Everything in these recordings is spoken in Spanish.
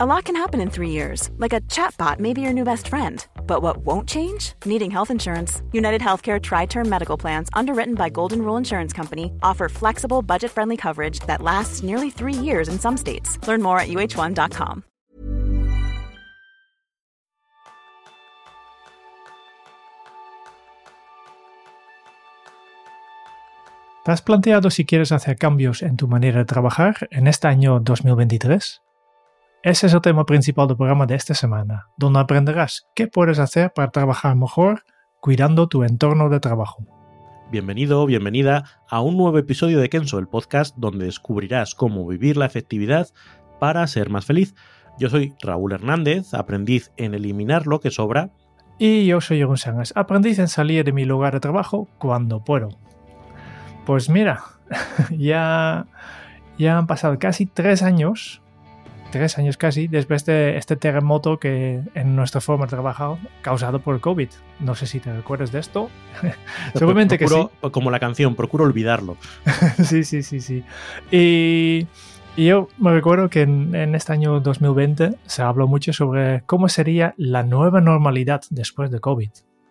A lot can happen in three years, like a chatbot may be your new best friend. But what won't change? Needing health insurance. United Healthcare Tri Term Medical Plans, underwritten by Golden Rule Insurance Company, offer flexible, budget friendly coverage that lasts nearly three years in some states. Learn more at uh1.com. ¿Te has planteado si quieres hacer cambios en tu manera de trabajar en este año 2023? Ese es el tema principal del programa de esta semana, donde aprenderás qué puedes hacer para trabajar mejor cuidando tu entorno de trabajo. Bienvenido, bienvenida a un nuevo episodio de Kenso, el podcast donde descubrirás cómo vivir la efectividad para ser más feliz. Yo soy Raúl Hernández, aprendiz en eliminar lo que sobra. Y yo soy Jeroen Sánchez, aprendiz en salir de mi lugar de trabajo cuando puedo. Pues mira, ya, ya han pasado casi tres años tres años casi, después de este terremoto que en nuestra forma de trabajar causado por el COVID. No sé si te recuerdas de esto. Seguramente que sí. Como la canción, procuro olvidarlo. sí, sí, sí, sí. Y, yo me recuerdo que en, en, este año 2020 se habló mucho sobre cómo sería la nueva normalidad después de COVID.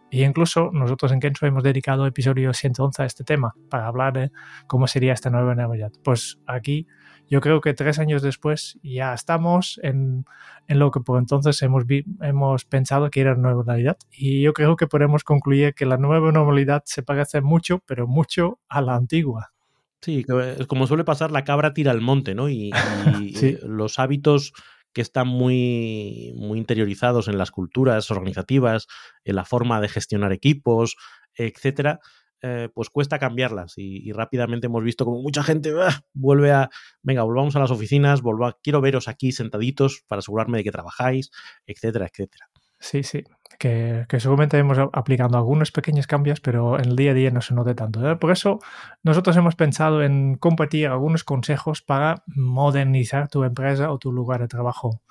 Y incluso nosotros en Kenzo hemos dedicado episodio 111 a este tema para hablar de cómo sería esta nueva normalidad. Pues aquí yo creo que tres años después ya estamos en, en lo que por entonces hemos, hemos pensado que era nueva normalidad. Y yo creo que podemos concluir que la nueva normalidad se parece mucho, pero mucho a la antigua. Sí, como suele pasar, la cabra tira al monte, ¿no? Y, eh, los hábitos que están muy, muy interiorizados en las culturas organizativas, en la forma de gestionar equipos, etcétera, eh, pues cuesta cambiarlas y, rápidamente hemos visto como mucha gente ah, vuelve a, venga, volvamos a las oficinas, volvo quiero veros aquí sentaditos para asegurarme de que trabajáis, etcétera, etcétera. Sí, sí, que, seguramente hemos aplicando algunos pequeños cambios, pero en el día a día no se note tanto. ¿eh? Por eso nosotros hemos pensado en compartir algunos consejos para modernizar tu empresa o tu lugar de trabajo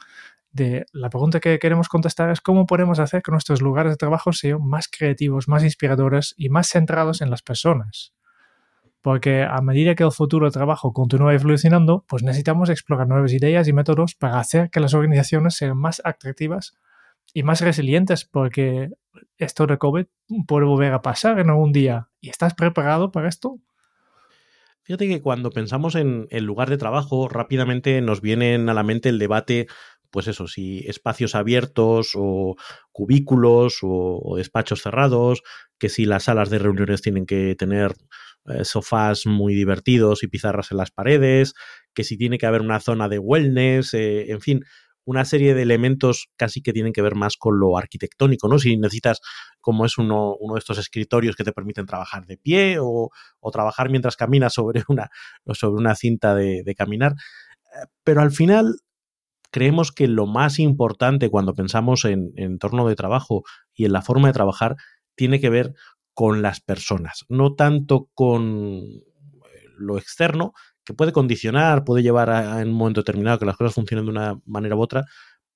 la pregunta que queremos contestar es cómo podemos hacer que nuestros lugares de trabajo sean más creativos, más inspiradores y más centrados en las personas. Porque a medida que el futuro de trabajo continúa evolucionando, pues necesitamos explorar nuevas ideas y métodos para hacer que las organizaciones sean más atractivas y más resilientes, porque esto de COVID puede volver a pasar en algún día. ¿Y estás preparado para esto? Fíjate que cuando pensamos en el lugar de trabajo, rápidamente nos viene a la mente el debate pues eso, si espacios abiertos o cubículos o, despachos cerrados, que si las salas de reuniones tienen que tener eh, sofás muy divertidos y pizarras en las paredes, que si tiene que haber una zona de wellness, eh, en fin, una serie de elementos casi que tienen que ver más con lo arquitectónico, ¿no? Si necesitas, como es uno, uno de estos escritorios que te permiten trabajar de pie o, trabajar mientras caminas sobre una, sobre una cinta de, caminar. Eh, pero al final creemos que lo más importante cuando pensamos en, entorno de trabajo y en la forma de trabajar tiene que ver con las personas, no tanto con eh, lo externo, que puede condicionar, puede llevar a, en un momento determinado que las cosas funcionen de una manera u otra,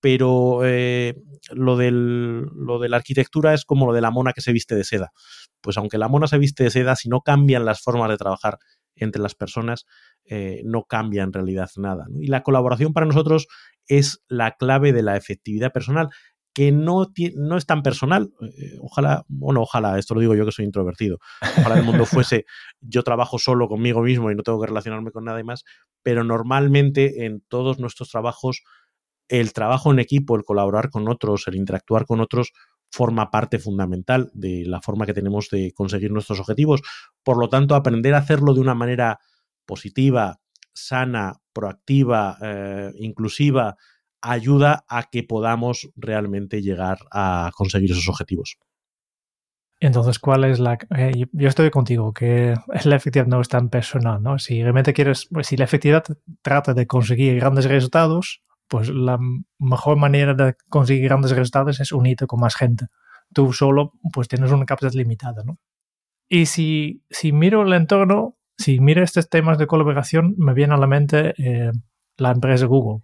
pero eh, lo, del, lo de la arquitectura es como lo de la mona que se viste de seda. Pues aunque la mona se viste de seda, si no cambian las formas de trabajar entre las personas, eh, no cambia en realidad nada. Y la colaboración para nosotros es la clave de la efectividad personal, que no, no es tan personal. Eh, ojalá, bueno, ojalá, esto lo digo yo que soy introvertido. Ojalá el mundo fuese yo trabajo solo conmigo mismo y no tengo que relacionarme con nadie más, pero normalmente en todos nuestros trabajos el trabajo en equipo, el colaborar con otros, el interactuar con otros, forma parte fundamental de la forma que tenemos de conseguir nuestros objetivos. Por lo tanto, aprender a hacerlo de una manera positiva, sana, proactiva, eh, inclusiva, ayuda a que podamos realmente llegar a conseguir esos objetivos. Entonces, ¿cuál es la...? Eh, yo estoy contigo, que la efectividad no es tan personal, ¿no? Si realmente quieres, pues, si la efectividad trata de conseguir grandes resultados, pues la mejor manera de conseguir grandes resultados es unirte con más gente. Tú solo, pues tienes una capacidad limitada, ¿no? Y si, si miro el entorno, si miro estos temas de colaboración, me viene a la mente eh, la empresa Google.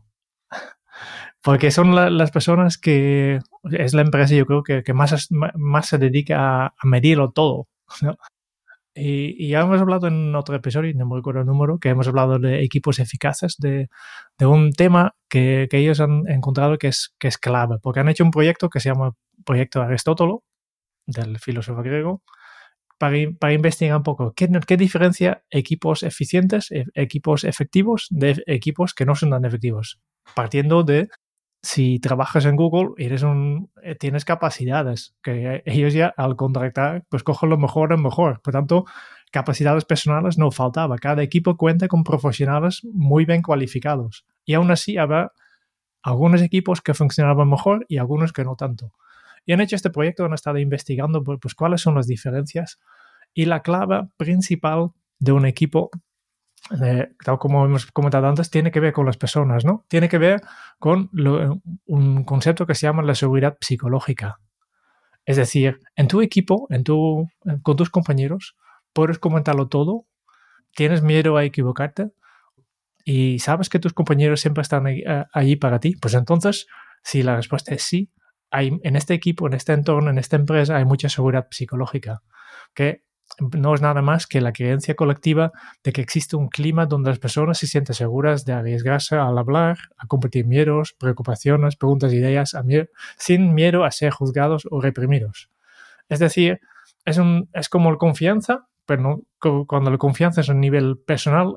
Porque son las personas que es la empresa, yo creo, que, más, más se dedica a, medirlo todo. Y, ya hemos hablado en otro episodio, no me recuerdo el número, que hemos hablado de equipos eficaces, de, de un tema que, que, ellos han encontrado que es, que es clave, porque han hecho un proyecto que se llama Proyecto Aristótelo, del filósofo griego, para, para investigar un poco qué, qué diferencia equipos eficientes, e, equipos efectivos de equipos que no son tan efectivos, partiendo de si trabajas en Google, eres un, eh, tienes capacidades que ellos ya al contratar, pues cogen lo mejor en mejor. Por tanto, capacidades personales no faltaba. Cada equipo cuenta con profesionales muy bien cualificados. Y aún así había algunos equipos que funcionaban mejor y algunos que no tanto. Y han hecho este proyecto, han estado investigando pues, pues cuáles son las diferencias. Y la clave principal de un equipo tal como hemos comentado antes, tiene que ver con las personas, ¿no? Tiene que ver con un concepto que se llama la seguridad psicológica. Es decir, en tu equipo, en tu, con tus compañeros, puedes comentarlo todo, tienes miedo a equivocarte y sabes que tus compañeros siempre están eh, allí para ti. Pues entonces, si la respuesta es sí, hay, en este equipo, en este entorno, en esta empresa, hay mucha seguridad psicológica que no es nada más que la creencia colectiva de que existe un clima donde las personas se sienten seguras de arriesgarse al hablar, a compartir miedos, preocupaciones, preguntas, ideas, sin miedo a ser juzgados o reprimidos. Es decir, es, como la confianza, pero cuando la confianza es a nivel personal,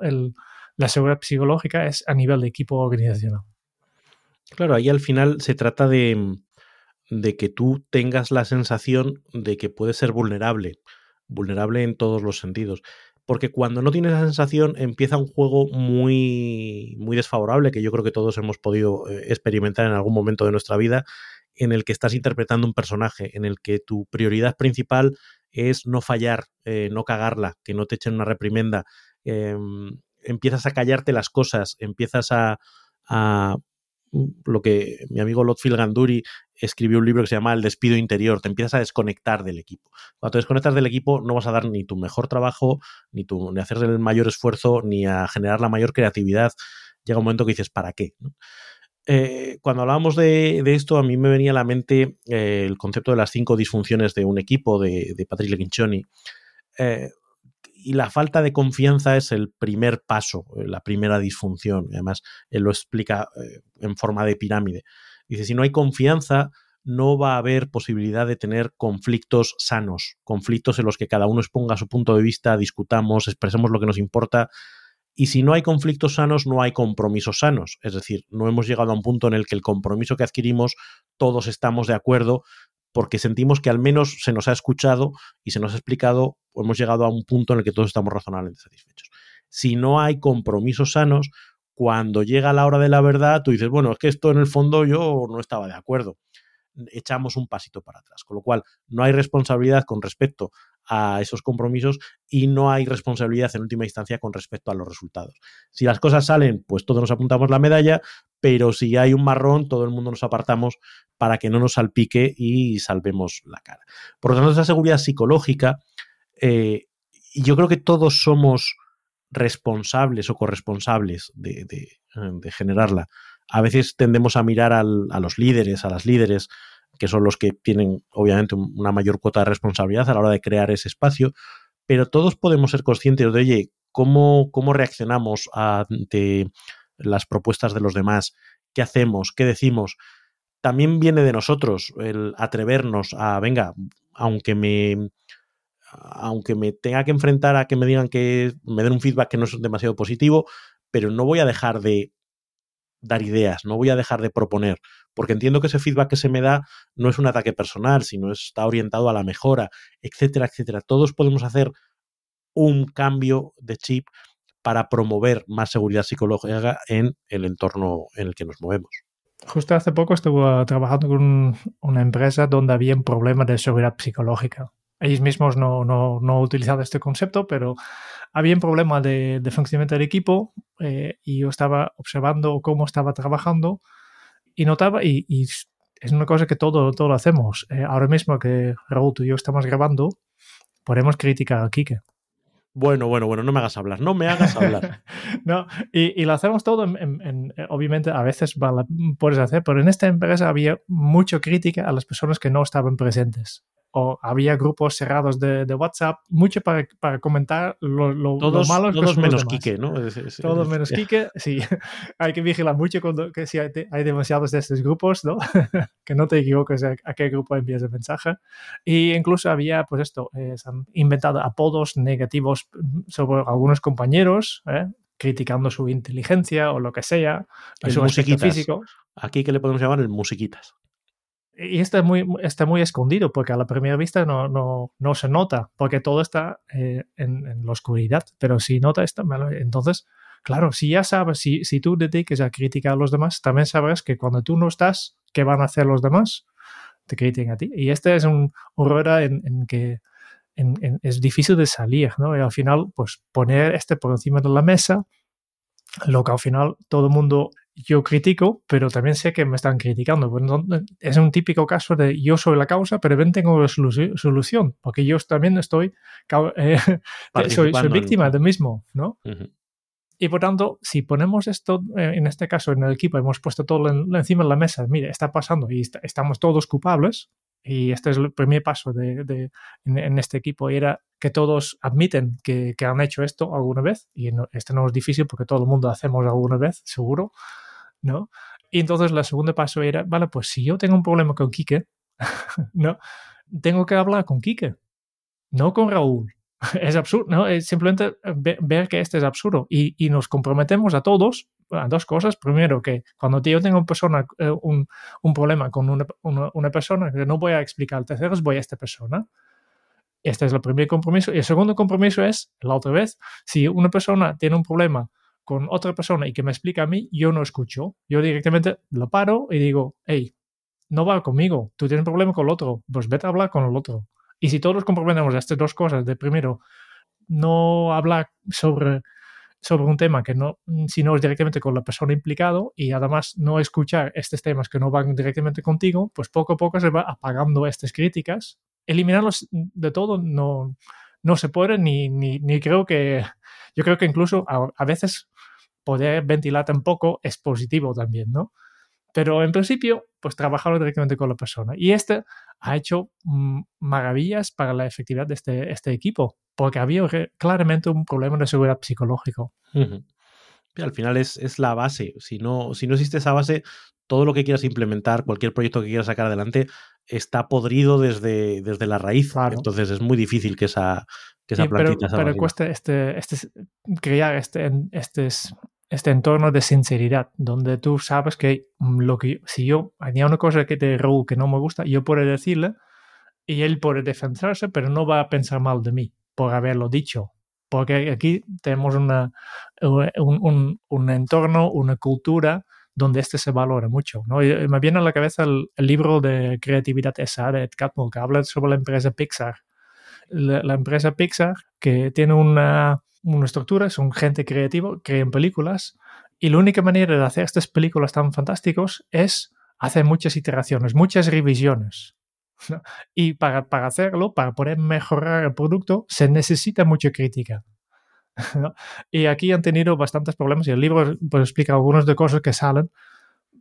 la seguridad psicológica es a nivel de equipo organizacional. Claro, ahí al final se trata de que tú tengas la sensación de que puedes ser vulnerable vulnerable en todos los sentidos. Porque cuando no tienes esa sensación empieza un juego muy, muy desfavorable, que yo creo que todos hemos podido eh, experimentar en algún momento de nuestra vida, en el que estás interpretando un personaje, en el que tu prioridad principal es no fallar, eh, no cagarla, que no te echen una reprimenda. Em, empiezas a callarte las cosas, empiezas a, a lo que mi amigo Lotfield Ganduri escribió un libro que se llama El despido interior, te empiezas a desconectar del equipo. Cuando te desconectas del equipo no vas a dar ni tu mejor trabajo, ni, tu, ni hacer el mayor esfuerzo, ni a generar la mayor creatividad. Llega un momento que dices, ¿para qué? Eh, cuando hablábamos de, esto, a mí me venía a la mente eh, el concepto de las cinco disfunciones de un equipo de, de Patrick Leguinchoni. Eh, y la falta de confianza es el primer paso, la primera disfunción. Además, él lo explica en forma de pirámide. Dice, si no hay confianza, no va a haber posibilidad de tener conflictos sanos, conflictos en los que cada uno exponga su punto de vista, discutamos, expresemos lo que nos importa. Y si no hay conflictos sanos, no hay compromisos sanos. Es decir, no hemos llegado a un punto en el que el compromiso que adquirimos todos estamos de acuerdo porque sentimos que al menos se nos ha escuchado y se nos ha explicado, o hemos llegado a un punto en el que todos estamos razonablemente satisfechos. Si no hay compromisos sanos, cuando llega la hora de la verdad, tú dices, bueno, es que esto en el fondo yo no estaba de acuerdo. Echamos un pasito para atrás. Con lo cual, no hay responsabilidad con respecto a esos compromisos y no hay responsabilidad en última instancia con respecto a los resultados. Si las cosas salen, pues todos nos apuntamos la medalla, pero si hay un marrón, todo el mundo nos apartamos para que no nos salpique y salvemos la cara. Por lo tanto, esa seguridad psicológica, eh, yo creo que todos somos responsables o corresponsables de, generarla. A veces tendemos a mirar a los líderes, a las líderes, que son los que tienen obviamente una mayor cuota de responsabilidad a la hora de crear ese espacio, pero todos podemos ser conscientes de, oye, ¿cómo, cómo reaccionamos ante las propuestas de los demás? ¿Qué hacemos? ¿Qué decimos? También viene de nosotros el atrevernos a, venga, aunque me, aunque me tenga que enfrentar a que me digan que me den un feedback que no es demasiado positivo, pero no voy a dejar de dar ideas, no voy a dejar de proponer, porque entiendo que ese feedback que se me da no es un ataque personal, sino está orientado a la mejora, etcétera, etcétera. Todos podemos hacer un cambio de chip para promover más seguridad psicológica en el entorno en el que nos movemos. Justo hace poco estuve trabajando con una empresa donde había un problema de seguridad psicológica ellos mismos no, no, no utilizado este concepto, pero había un problema de, de funcionamiento del equipo eh, y yo estaba observando cómo estaba trabajando y notaba, y, es una cosa que todo, todo lo hacemos. Eh, ahora mismo que Raúl, tú y yo estamos grabando, podemos criticar a Kike. Bueno, bueno, bueno, no me hagas hablar, no me hagas hablar. no, y, y, lo hacemos todo, en, obviamente a veces puedes hacer, pero en esta empresa había mucha crítica a las personas que no estaban presentes o había grupos cerrados de, de WhatsApp, mucho para, para comentar lo, lo, todos, lo malos todos que menos. Quique, ¿no? Es- es- Todos es- menos Quique, sí. hay que vigilar mucho cuando que si hay, de- hay demasiados de estos grupos, ¿no? que no te equivoques a, a qué grupo envías el mensaje. Y incluso había, pues esto, eh, se han inventado apodos negativos sobre algunos compañeros, ¿eh? criticando su inteligencia o lo que sea, El su musiquitas. físico. Aquí que le podemos llamar el musiquitas. Y está muy, está muy escondido porque a la primera vista no, no, no se nota, porque todo está eh, en, en la oscuridad. Pero si nota esto, bueno, entonces, claro, si ya sabes, si, si tú dediques a criticar a los demás, también sabrás que cuando tú no estás, ¿qué van a hacer los demás? Te critican a ti. Y este es un, un rueda en, en que es difícil de salir, ¿no? Y al final, pues poner este por encima de la mesa, lo que al final todo el mundo yo critico, pero también sé que me están criticando. Pues no- es un típico caso de yo soy la causa, pero ven tengo la solu- solución, porque yo también estoy, eh, soy, soy en- víctima del mismo, ¿no? Ujú. Y por tanto, si ponemos esto, eh, en este caso en el equipo, hemos puesto todo en- encima de la mesa, mire, está pasando y está- estamos todos culpables, y este es el primer paso de, de- en, en este equipo, era que todos admiten que, que han hecho esto alguna vez, y no, este no es difícil porque todo el mundo hacemos alguna vez, seguro, ¿no? Y entonces el segundo paso era, vale, pues si yo tengo un problema con Quique, ¿no? Tengo que hablar con Quique, no con Raúl. Es absurdo, ¿no? Es simplemente ve- ver que este es absurdo y, y nos comprometemos a todos a dos cosas. Primero, que cuando yo tengo eh, un, problema con una, una, una persona, que no voy a explicar terceros, voy a esta persona. Este es el primer compromiso. Y el segundo compromiso es, la otra vez, si una persona tiene un problema con otra persona y que me explica a mí, yo no escucho. Yo directamente lo paro y digo, hey, no va conmigo, tú tienes un problema con el otro, pues vete a hablar con el otro. Y si todos comprometemos estas dos cosas, de primero, no hablar sobre, sobre un tema que no, si no es directamente con la persona implicado y además no escuchar estos temas que no van directamente contigo, pues poco a poco se va apagando estas críticas. Eliminarlos de todo no, no se puede ni, ni, creo que, yo creo que incluso a veces poder ventilarte un poco es positivo también, ¿no? Pero en principio, pues trabajarlo directamente con la persona. Y este ha hecho mm, maravillas para la efectividad de este, este equipo, porque había claramente un problema de seguridad psicológico. Al final es, es la base. Si no, si no existe esa base, todo lo que quieras implementar, cualquier proyecto que quieras sacar adelante, está podrido desde, desde la raíz. Claro. Entonces es muy difícil que esa, que esa Sí, pero, plantita pero arriba. cuesta este, este, crear este, este, este entorno de sinceridad, donde tú sabes que mm, lo que si yo hay una cosa que de Raúl que no me gusta, yo puedo decirle y él puede defenderse, pero no va a pensar mal de mí por haberlo dicho. Porque aquí tenemos una, un, un, entorno, una cultura donde este se valora mucho. ¿no? Y me viene a la cabeza el, libro de creatividad esa de Ed Catmull, que habla sobre la empresa Pixar. La empresa Pixar, que tiene una, una estructura, son gente creativa, crean películas, y la única manera de hacer estas películas tan fantásticos es hacer muchas iteraciones, muchas revisiones. ¿no? Y para, para, hacerlo, para poder mejorar el producto, se necesita mucha crítica. ¿no? Y aquí han tenido bastantes problemas y el libro pues, explica algunas de cosas que salen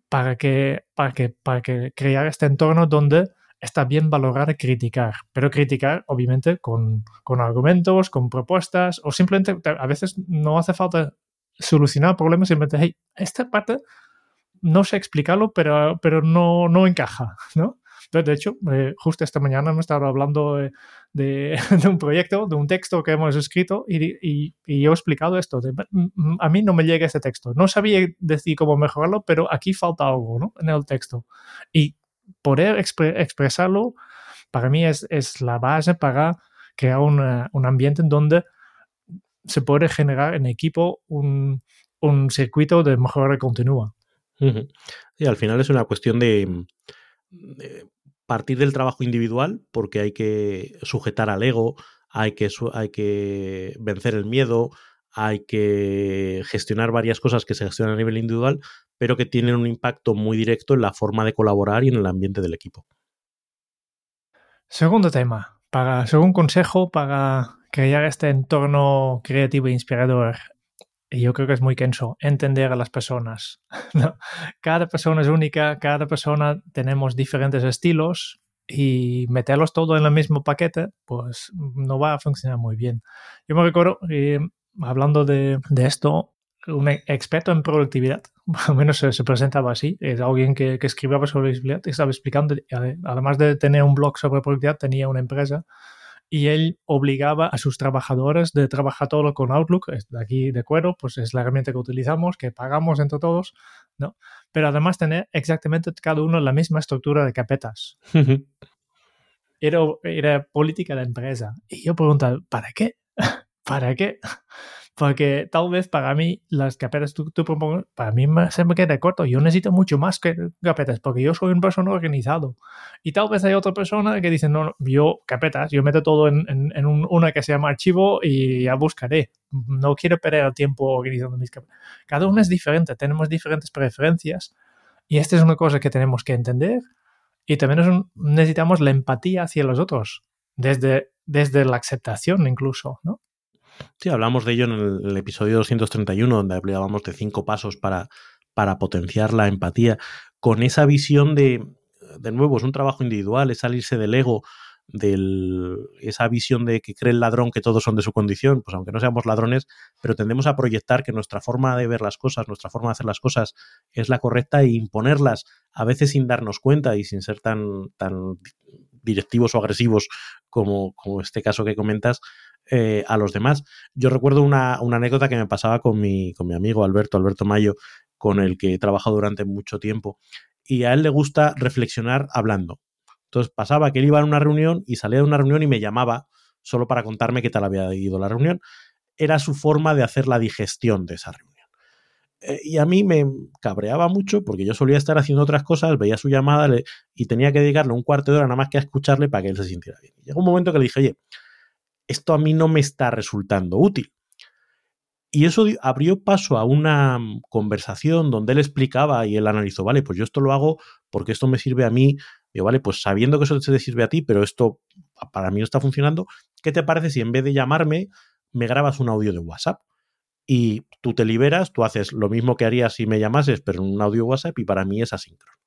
para que, para que, para que crear este entorno donde está bien valorar criticar, pero criticar obviamente con, con, argumentos, con propuestas o simplemente a veces no hace falta solucionar problemas, simplemente, hey, esta parte no sé explicarlo, pero, pero no, no encaja, ¿no? De hecho, eh, justo esta mañana hemos estado hablando de, de, de, un proyecto, de un texto que hemos escrito y, y, y yo he explicado esto. De, a mí no me llega este texto. No sabía decir cómo mejorarlo, pero aquí falta algo ¿no? en el texto. Y poder expre expresarlo para mí es, es, la base para crear un ambiente en donde se puede generar en equipo un, un circuito de mejora continua. Y al final es una cuestión de, de, partir del trabajo individual, porque hay que sujetar al ego, hay que, hay que vencer el miedo, hay que gestionar varias cosas que se gestionan a nivel individual, pero que tienen un impacto muy directo en la forma de colaborar y en el ambiente del equipo. Segundo tema, para, según consejo para crear este entorno creativo e inspirador. Y yo creo que es muy kenso, entender a las personas. Cada persona es única, cada persona tenemos diferentes estilos y meterlos todo en el mismo paquete, pues no va a funcionar muy bien. Yo me recuerdo, eh, hablando de, de, esto, un experto en productividad, al menos se, se presentaba así, es alguien que, que escribía sobre y estaba explicando, además de tener un blog sobre productividad, tenía una empresa y él obligaba a sus trabajadores de trabajar todo con Outlook, de aquí de cuero, pues es la herramienta que utilizamos, que pagamos entre todos, ¿no? Pero además tener exactamente cada uno la misma estructura de carpetas. era, era política de empresa. Y yo preguntaba, ¿para qué? ¿Para qué? Porque tal vez para mí las carpetas tú, tú propongas, para mí se me queda corto. Yo necesito mucho más que carpetas porque yo soy un persona organizado. Y tal vez hay otra persona que dice, no, yo carpetas, yo meto todo en, en, en un, una que se llama archivo y ya buscaré. No quiero perder el tiempo organizando mis carpetas. Cada uno es diferente, tenemos diferentes preferencias. Y esta es una cosa que tenemos que entender. Y también necesitamos la empatía hacia los otros, desde, desde la aceptación incluso, ¿no? Sí, hablamos de ello en el, el, episodio 231, donde hablábamos de cinco pasos para, para potenciar la empatía, con esa visión de, de nuevo, es un trabajo individual, es salirse del ego, de esa visión de que cree el ladrón que todos son de su condición, pues aunque no seamos ladrones, pero tendemos a proyectar que nuestra forma de ver las cosas, nuestra forma de hacer las cosas es la correcta e imponerlas, a veces sin darnos cuenta y sin ser tan, tan directivos o agresivos como, como este caso que comentas, eh, a los demás. Yo recuerdo una, anécdota que me pasaba con mi, con mi amigo Alberto, Alberto Mayo, con el que he trabajado durante mucho tiempo. Y a él le gusta reflexionar hablando. Entonces pasaba que él iba a una reunión y salía de una reunión y me llamaba solo para contarme qué tal había ido la reunión. Era su forma de hacer la digestión de esa reunión. Eh, y a mí me cabreaba mucho porque yo solía estar haciendo otras cosas, veía su llamada y tenía que dedicarle un cuarto de hora nada más que a escucharle para que él se sintiera bien. Llegó un momento que le dije, oye, esto a mí no me está resultando útil. Y eso abrió paso a una conversación donde él explicaba y él analizó, vale, pues yo esto lo hago porque esto me sirve a mí. Digo, vale, pues sabiendo que eso te sirve a ti, pero esto para mí no está funcionando, ¿qué te parece si en vez de llamarme me grabas un audio de WhatsApp? Y tú te liberas, tú haces lo mismo que harías si me llamases, pero en un audio WhatsApp y para mí es asíncrono.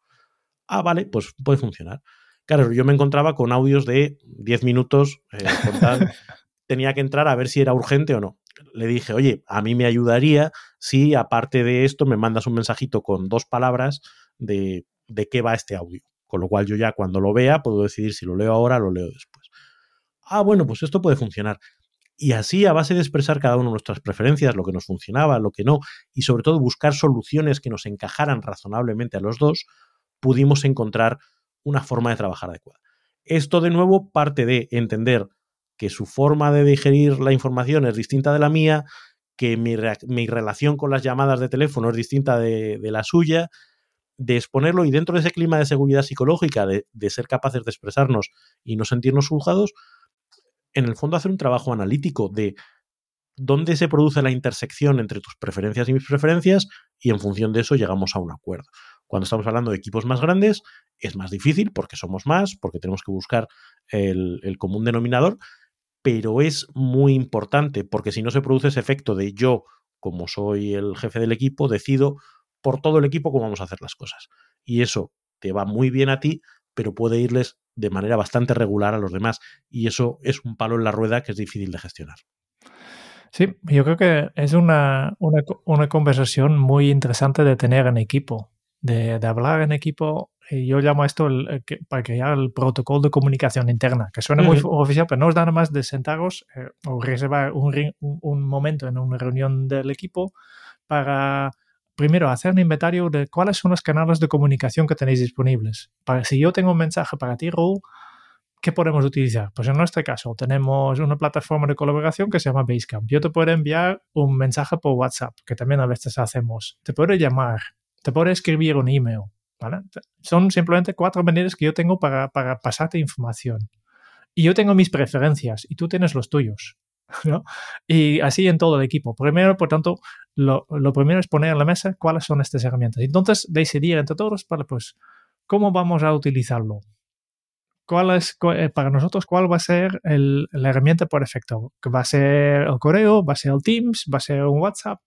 Ah, vale, pues puede funcionar. Claro, yo me encontraba con audios de 10 minutos, eh, tal, tenía que entrar a ver si era urgente o no. Le dije, oye, a mí me ayudaría si aparte de esto me mandas un mensajito con dos palabras de, de qué va este audio. Con lo cual yo ya cuando lo vea puedo decidir si lo leo ahora o lo leo después. Ah, bueno, pues esto puede funcionar. Y así, a base de expresar cada uno nuestras preferencias, lo que nos funcionaba, lo que no, y sobre todo buscar soluciones que nos encajaran razonablemente a los dos, pudimos encontrar una forma de trabajar adecuada. Esto de nuevo parte de entender que su forma de digerir la información es distinta de la mía, que mi, relación con las llamadas de teléfono es distinta de, de, la suya, de exponerlo y dentro de ese clima de seguridad psicológica, de, de ser capaces de expresarnos y no sentirnos juzgados, en el fondo hacer un trabajo analítico de dónde se produce la intersección entre tus preferencias y mis preferencias y en función de eso llegamos a un acuerdo. Cuando estamos hablando de equipos más grandes, es más difícil porque somos más, porque tenemos que buscar el, común denominador, pero es muy importante porque si no se produce ese efecto de yo, como soy el jefe del equipo, decido por todo el equipo cómo vamos a hacer las cosas. Y eso te va muy bien a ti, pero puede irles de manera bastante regular a los demás. Y eso es un palo en la rueda que es difícil de gestionar. Sí, yo creo que es una conversación muy interesante de tener en equipo de, de hablar en equipo. Y yo llamo a esto el, el, que, para crear el protocolo de comunicación interna, que suena muy uh -huh. oficial, pero no os da nada más de sentaros eh, o reservar un, un, un, momento en una reunión del equipo para primero hacer un inventario de cuáles son los canales de comunicación que tenéis disponibles. Para si yo tengo un mensaje para ti, Raúl, ¿qué podemos utilizar? Pues en nuestro caso tenemos una plataforma de colaboración que se llama Basecamp. Yo te puedo enviar un mensaje por WhatsApp, que también a veces hacemos. Te puedo llamar, te puedo escribir un email. ¿vale? Son simplemente cuatro maneras que yo tengo para, para pasarte información. Y yo tengo mis preferencias y tú tienes los tuyos. ¿no? Y así en todo el equipo. Primero, por tanto, lo, lo, primero es poner en la mesa cuáles son estas herramientas. Entonces, decidir entre todos, para, pues, ¿cómo vamos a utilizarlo? ¿Cuál es, para nosotros, cuál va a ser el, la herramienta por efecto? ¿Va a ser el correo? ¿Va a ser el Teams? ¿Va a ser un WhatsApp?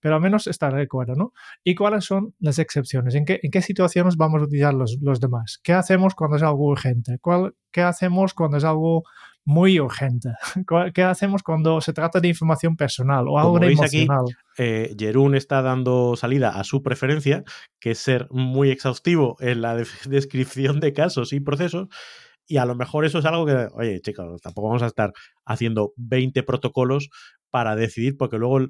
Pero al menos está de acuerdo, ¿no? ¿Y cuáles son las excepciones? ¿En qué, en qué situaciones vamos a utilizar los, los demás? ¿Qué hacemos cuando es algo urgente? ¿Cuál, ¿Qué hacemos cuando es algo muy urgente. ¿Qué hacemos cuando se trata de información personal o algo emocional? Aquí, eh, Jerún está dando salida a su preferencia, que es ser muy exhaustivo en la descripción de casos y procesos. Y a lo mejor eso es algo que, oye, chicos, tampoco vamos a estar haciendo 20 protocolos para decidir, porque luego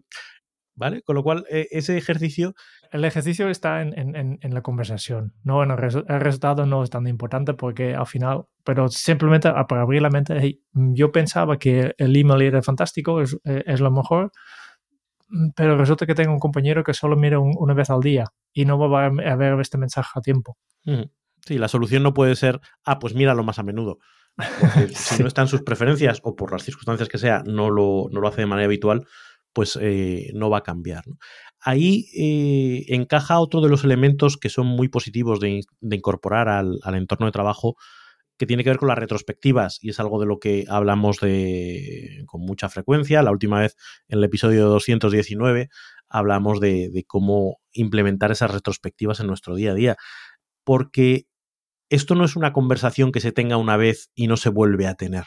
¿Vale? Con lo cual, e, ese ejercicio... El ejercicio está en, la conversación, no en el, resultado no es tan importante porque al final, pero simplemente para abrir la mente, yo pensaba que el email era fantástico, es, e, lo mejor, pero resulta que tengo un compañero que solo mira una vez al día y no va a ver este mensaje a tiempo. Sí, la solución no puede ser, ah, pues míralo más a menudo. si no están sus preferencias o por las circunstancias que sea, no lo, no lo hace de manera habitual, pues eh, no va a cambiar. Ahí eh, encaja otro de los elementos que son muy positivos de, incorporar al, entorno de trabajo, que tiene que ver con las retrospectivas, y es algo de lo que hablamos de, con mucha frecuencia. La última vez, en el episodio 219, hablamos de cómo implementar esas retrospectivas en nuestro día a día, porque esto no es una conversación que se tenga una vez y no se vuelve a tener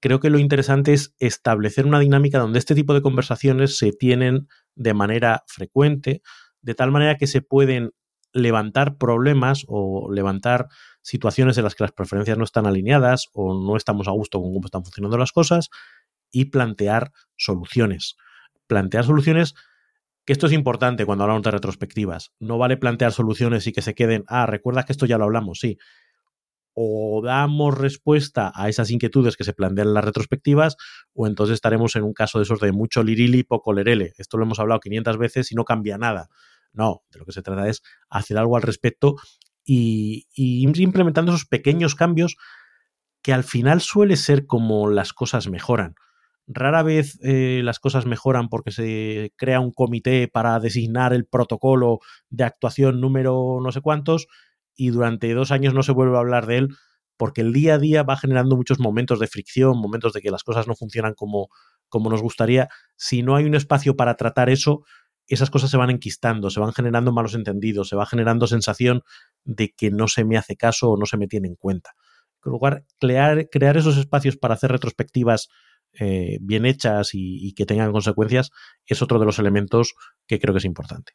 creo que lo interesante es establecer una dinámica donde este tipo de conversaciones se tienen de manera frecuente, de tal manera que se pueden levantar problemas o levantar situaciones en las que las preferencias no están alineadas o no estamos a gusto con cómo están funcionando las cosas y plantear soluciones. Plantear soluciones, que esto es importante cuando hablamos de retrospectivas. No vale plantear soluciones y que se queden, ah, recuerda que esto ya lo hablamos, sí o damos respuesta a esas inquietudes que se plantean en las retrospectivas, o entonces estaremos en un caso de esos de mucho lirili, poco lerele. Esto lo hemos hablado 500 veces y no cambia nada. No, de lo que se trata es hacer algo al respecto y, ir implementando esos pequeños cambios que al final suele ser como las cosas mejoran. Rara vez eh, las cosas mejoran porque se crea un comité para designar el protocolo de actuación número no sé cuántos, y durante dos años no se vuelve a hablar de él porque el día a día va generando muchos momentos de fricción, momentos de que las cosas no funcionan como, como nos gustaría. Si no hay un espacio para tratar eso, esas cosas se van enquistando, se van generando malos entendidos, se va generando sensación de que no se me hace caso o no se me tiene en cuenta. En lugar, crear, crear esos espacios para hacer retrospectivas eh, bien hechas y, y que tengan consecuencias es otro de los elementos que creo que es importante.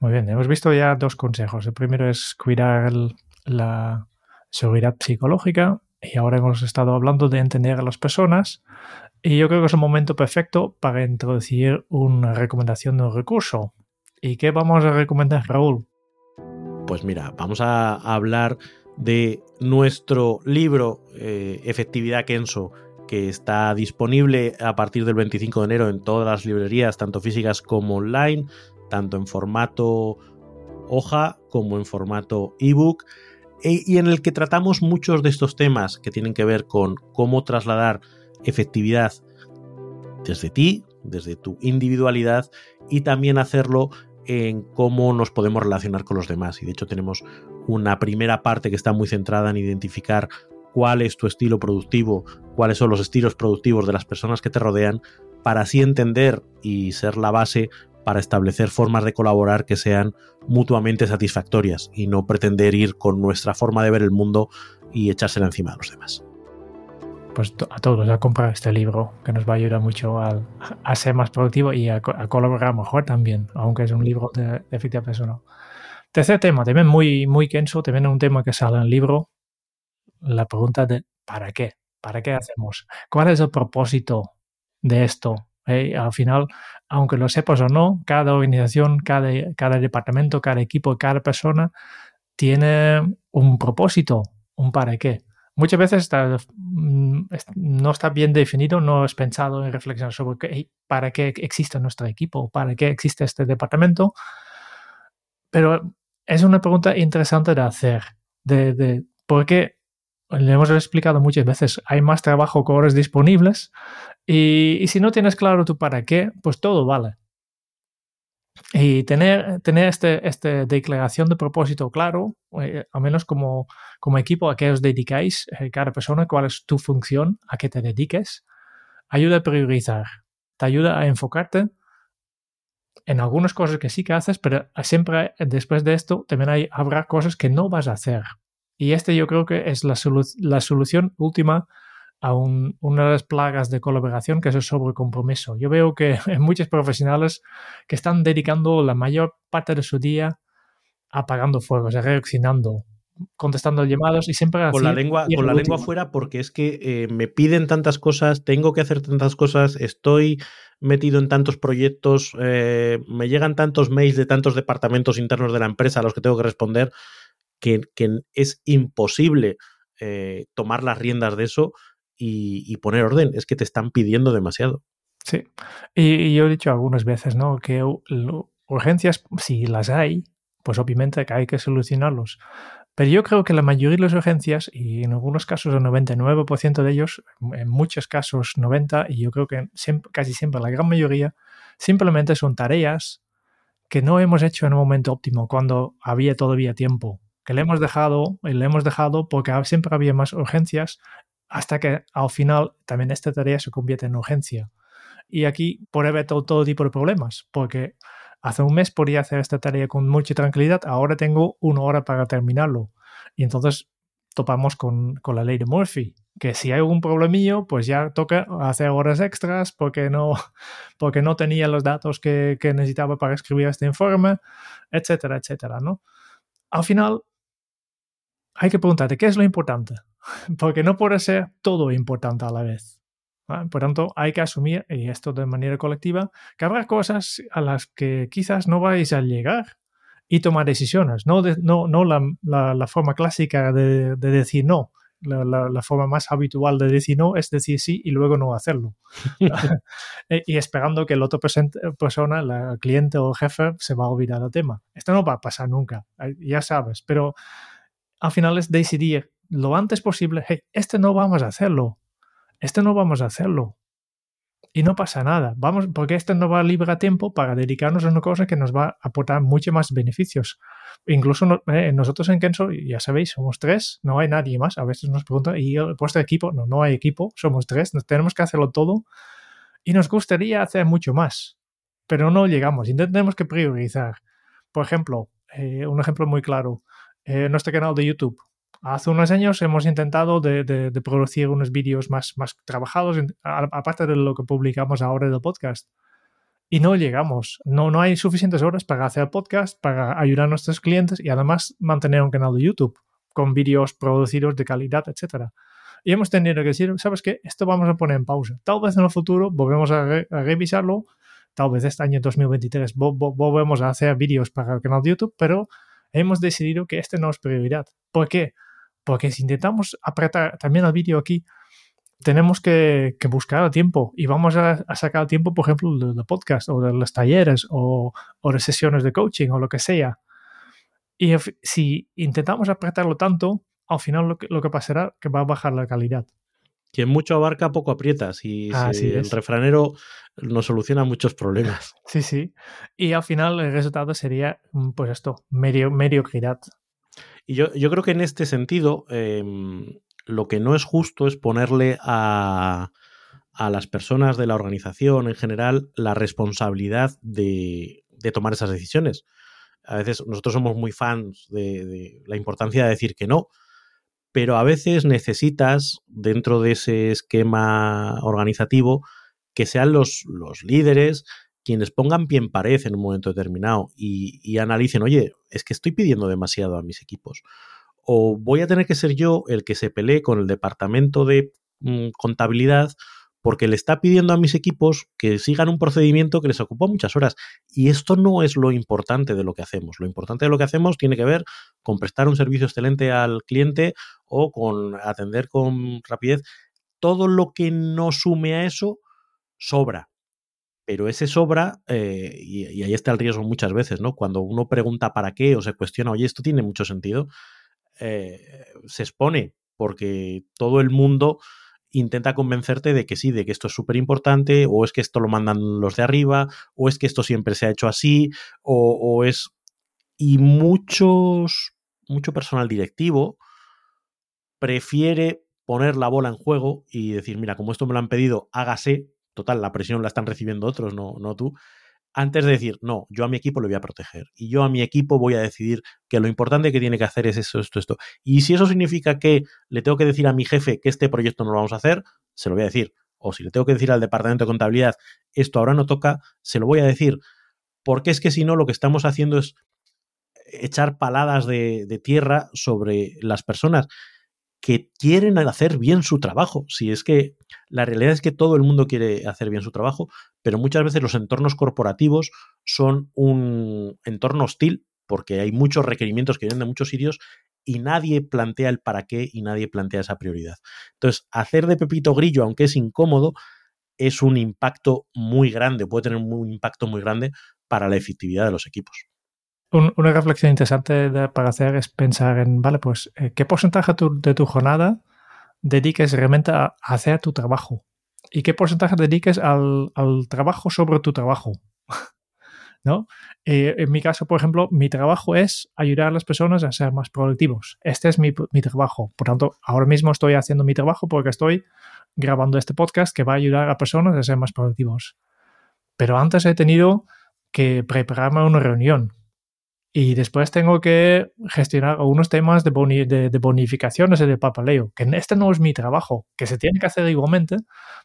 Muy bien, hemos visto ya dos consejos. El primero es cuidar la seguridad psicológica y ahora hemos estado hablando de entender a las personas y yo creo que es un momento perfecto para introducir una recomendación de un recurso. ¿Y qué vamos a recomendar, Raúl? Pues mira, vamos a hablar de nuestro libro eh, Efectividad Kenso, que está disponible a partir del 25 de enero en todas las librerías, tanto físicas como online tanto en formato hoja como en formato ebook, e, y en el que tratamos muchos de estos temas que tienen que ver con cómo trasladar efectividad desde ti, desde tu individualidad, y también hacerlo en cómo nos podemos relacionar con los demás. Y de hecho tenemos una primera parte que está muy centrada en identificar cuál es tu estilo productivo, cuáles son los estilos productivos de las personas que te rodean, para así entender y ser la base para establecer formas de colaborar que sean mutuamente satisfactorias y no pretender ir con nuestra forma de ver el mundo y echársela encima a los demás. Pues a todos a comprar este libro que nos va a ayudar mucho a, ser más productivo y a, colaborar mejor también, aunque es un libro de, de efectividad personal. Tercer tema, también muy, muy kenso, también un tema que sale en el libro, la pregunta de ¿para qué? ¿Para qué hacemos? ¿Cuál es el propósito de esto? Al final, aunque lo sepas o no, cada organización, cada, cada departamento, cada equipo, cada persona tiene un propósito, un para qué. Muchas veces mm, no está bien definido, no es pensado en reflexión sobre para qué existe nuestro equipo, para qué existe este departamento, pero es una pregunta interesante de hacer, de, de por qué le hemos explicado muchas veces, hay más trabajo que horas disponibles y, si no tienes claro tu para qué, pues todo vale. Y tener, tener este, esta declaración de propósito claro, eh, al menos como, como equipo a qué os dedicáis, eh, cada persona, cuál es tu función, a qué te dediques, ayuda a priorizar, te ayuda a enfocarte en algunas cosas que sí que haces, pero siempre después de esto también hay, habrá cosas que no vas a hacer. Y este yo creo que es la, la solución última a una de las plagas de colaboración que es el sobrecompromiso. Yo veo que hay muchos profesionales que están dedicando la mayor parte de su día apagando fuegos, reaccionando, contestando llamados y siempre con la lengua con la lengua fuera porque es que eh, me piden tantas cosas tengo que hacer tantas cosas estoy metido en tantos proyectos eh, me llegan tantos mails de tantos departamentos internos de la empresa a los que tengo que responder que, es imposible eh, tomar las riendas de eso y, poner orden es que te están pidiendo demasiado. Sí. Y, yo he dicho algunas veces no que urgencias si las hay pues obviamente que hay que solucionarlos. Pero yo creo que la mayoría de las urgencias, y en algunos casos el 99% de ellos, en muchos casos 90%, y yo creo que casi siempre la gran mayoría, simplemente son tareas que no hemos hecho en un momento óptimo, cuando había todavía tiempo, que le hemos dejado, y le hemos dejado porque siempre había más urgencias, hasta que al final también esta tarea se convierte en urgencia. Y aquí puede haber todo, tipo de problemas, porque hace un mes podía hacer esta tarea con mucha tranquilidad, ahora tengo una hora para terminarlo. Y entonces topamos con, la ley de Murphy, que si hay algún problemillo, pues ya toca hacer horas extras porque no, porque no tenía los datos que, que necesitaba para escribir este informe, etcétera, etcétera, ¿no? Al final, hay que preguntarte, ¿qué es lo importante? Porque no puede ser todo importante a la vez. Por tanto, hay que asumir, y esto de manera colectiva, que habrá cosas a las que quizás no vais a llegar y tomar decisiones, no, no, no la, la, forma clásica de, de decir no. La, la, forma más habitual de decir no es decir sí y luego no hacerlo. E, y esperando que la otra persona, la cliente o el jefe, se va a olvidar del tema. Esto no va a pasar nunca, ya sabes, pero al final es decidir lo antes posible, hey, este no vamos a hacerlo, este no vamos a hacerlo. Y no pasa nada, vamos, porque esto no va a liberar tiempo para dedicarnos a una cosa que nos va a aportar muchos más beneficios. Incluso eh, nosotros en Kenso, ya sabéis, somos tres, no hay nadie más. A veces nos preguntan, ¿y el puesto de equipo? No, no hay equipo, somos tres, nos tenemos que hacerlo todo y nos gustaría hacer mucho más, pero no llegamos. Intentemos que priorizar. Por ejemplo, eh, un ejemplo muy claro, eh, nuestro canal de YouTube hace unos años hemos intentado producir unos vídeos más, trabajados, aparte de lo que publicamos ahora del podcast. Y no llegamos. No, no hay suficientes horas para hacer podcast, para ayudar a nuestros clientes y además mantener un canal de YouTube con vídeos producidos de calidad, etc. Y hemos tenido que decir, ¿sabes qué? Esto vamos a poner en pausa. Tal vez en el futuro volvemos a, revisarlo. Tal vez este año 2023 volvemos a hacer vídeos para el canal de YouTube, pero hemos decidido que este no es prioridad. ¿Por qué? Porque si intentamos apretar también el vídeo aquí, tenemos que, buscar el tiempo y vamos a, sacar el tiempo, por ejemplo, de, podcast o de los talleres o, de sesiones de coaching o lo que sea. Y si intentamos apretarlo tanto, al final lo que, lo que pasará es que va a bajar la calidad. Quien mucho abarca, poco aprieta. Si, el refranero nos soluciona muchos problemas. Sí, sí. Y al final el resultado sería, mm, pues esto, medio, mediocridad. Y yo, creo que en este sentido, em, lo que no es justo es ponerle a, a, las personas de la organización en general la responsabilidad de, tomar esas decisiones. A veces nosotros somos muy fans de, la importancia de decir que no, pero a veces necesitas, dentro de ese esquema organizativo, que sean los, los líderes quienes pongan pie en pared en un momento determinado y, analicen, oye, es que estoy pidiendo demasiado a mis equipos. O voy a tener que ser yo el que se pelee con el departamento de mm, contabilidad porque le está pidiendo a mis equipos que sigan un procedimiento que les ocupa muchas horas. Y esto no es lo importante de lo que hacemos. Lo importante de lo que hacemos tiene que ver con prestar un servicio excelente al cliente o con atender con rapidez. Todo lo que no sume a eso sobra pero ese sobra, eh, y, ahí está el riesgo muchas veces, ¿no? Cuando uno pregunta para qué o se cuestiona, oye, esto tiene mucho sentido, eh, se expone porque todo el mundo intenta convencerte de que sí, de que esto es súper importante, o es que esto lo mandan los de arriba, o es que esto siempre se ha hecho así, o, es... Y muchos, mucho personal directivo prefiere poner la bola en juego y decir, mira, como esto me lo han pedido, hágase, total, la presión la están recibiendo otros, no, no tú, antes de decir, no, yo a mi equipo le voy a proteger y yo a mi equipo voy a decidir que lo importante que tiene que hacer es eso, esto, esto. Y si eso significa que le tengo que decir a mi jefe que este proyecto no lo vamos a hacer, se lo voy a decir. O si le tengo que decir al departamento de contabilidad, esto ahora no toca, se lo voy a decir. Porque es que si no, lo que estamos haciendo es echar paladas de tierra sobre las personas que quieren hacer bien su trabajo. Si es que la realidad es que todo el mundo quiere hacer bien su trabajo, pero muchas veces los entornos corporativos son un entorno hostil porque hay muchos requerimientos que vienen de muchos sitios y nadie plantea el para qué y nadie plantea esa prioridad. Entonces, hacer de Pepito Grillo, aunque es incómodo, es un impacto muy grande, puede tener un impacto muy grande para la efectividad de los equipos una reflexión interesante para hacer es pensar en, vale, pues, eh, ¿qué porcentaje de tu jornada dediques realmente a, hacer tu trabajo? ¿Y qué porcentaje dediques al, trabajo sobre tu trabajo? ¿No? Eh, en mi caso, por ejemplo, mi trabajo es ayudar a las personas a ser más productivos. Este es mi, mi trabajo. Por tanto, ahora mismo estoy haciendo mi trabajo porque estoy grabando este podcast que va a ayudar a personas a ser más productivos. Pero antes he tenido que prepararme una reunión y después tengo que gestionar algunos temas de, bonificaciones y de papaleo, que este no es mi trabajo, que se tiene que hacer igualmente,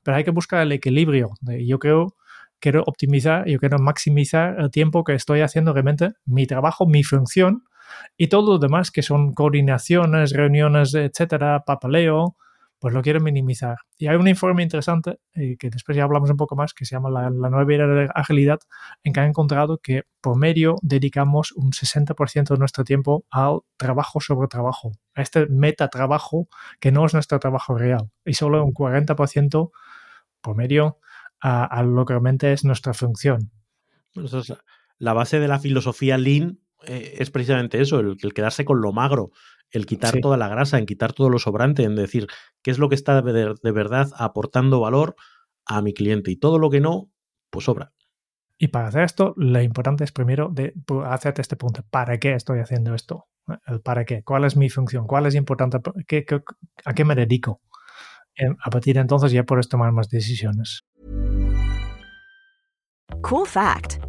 pero hay que buscar el equilibrio. Yo creo, quiero optimizar, yo quiero maximizar el tiempo que estoy haciendo realmente mi trabajo, mi función y todo lo demás que son coordinaciones, reuniones, etcétera, papaleo, pues lo quiero minimizar. Y hay un informe interesante, eh, que después ya hablamos un poco más, que se llama la, nueva era de agilidad, en que ha encontrado que por medio dedicamos un 60% de nuestro tiempo al trabajo sobre trabajo, a este meta-trabajo que no es nuestro trabajo real, y solo un 40% por medio a, lo que realmente es nuestra función. la base de la filosofía Lean eh, es precisamente eso, el, quedarse con lo magro, el quitar toda la grasa, en quitar todo lo sobrante, en decir qué es lo que está de, verdad aportando valor a mi cliente y todo lo que no, pues sobra. Y para hacer esto, lo importante es primero de hacerte este punto. ¿Para qué estoy haciendo esto? ¿El para qué? ¿Cuál es mi función? ¿Cuál es importante? a qué me dedico? A partir de entonces ya puedes tomar más decisiones. Cool fact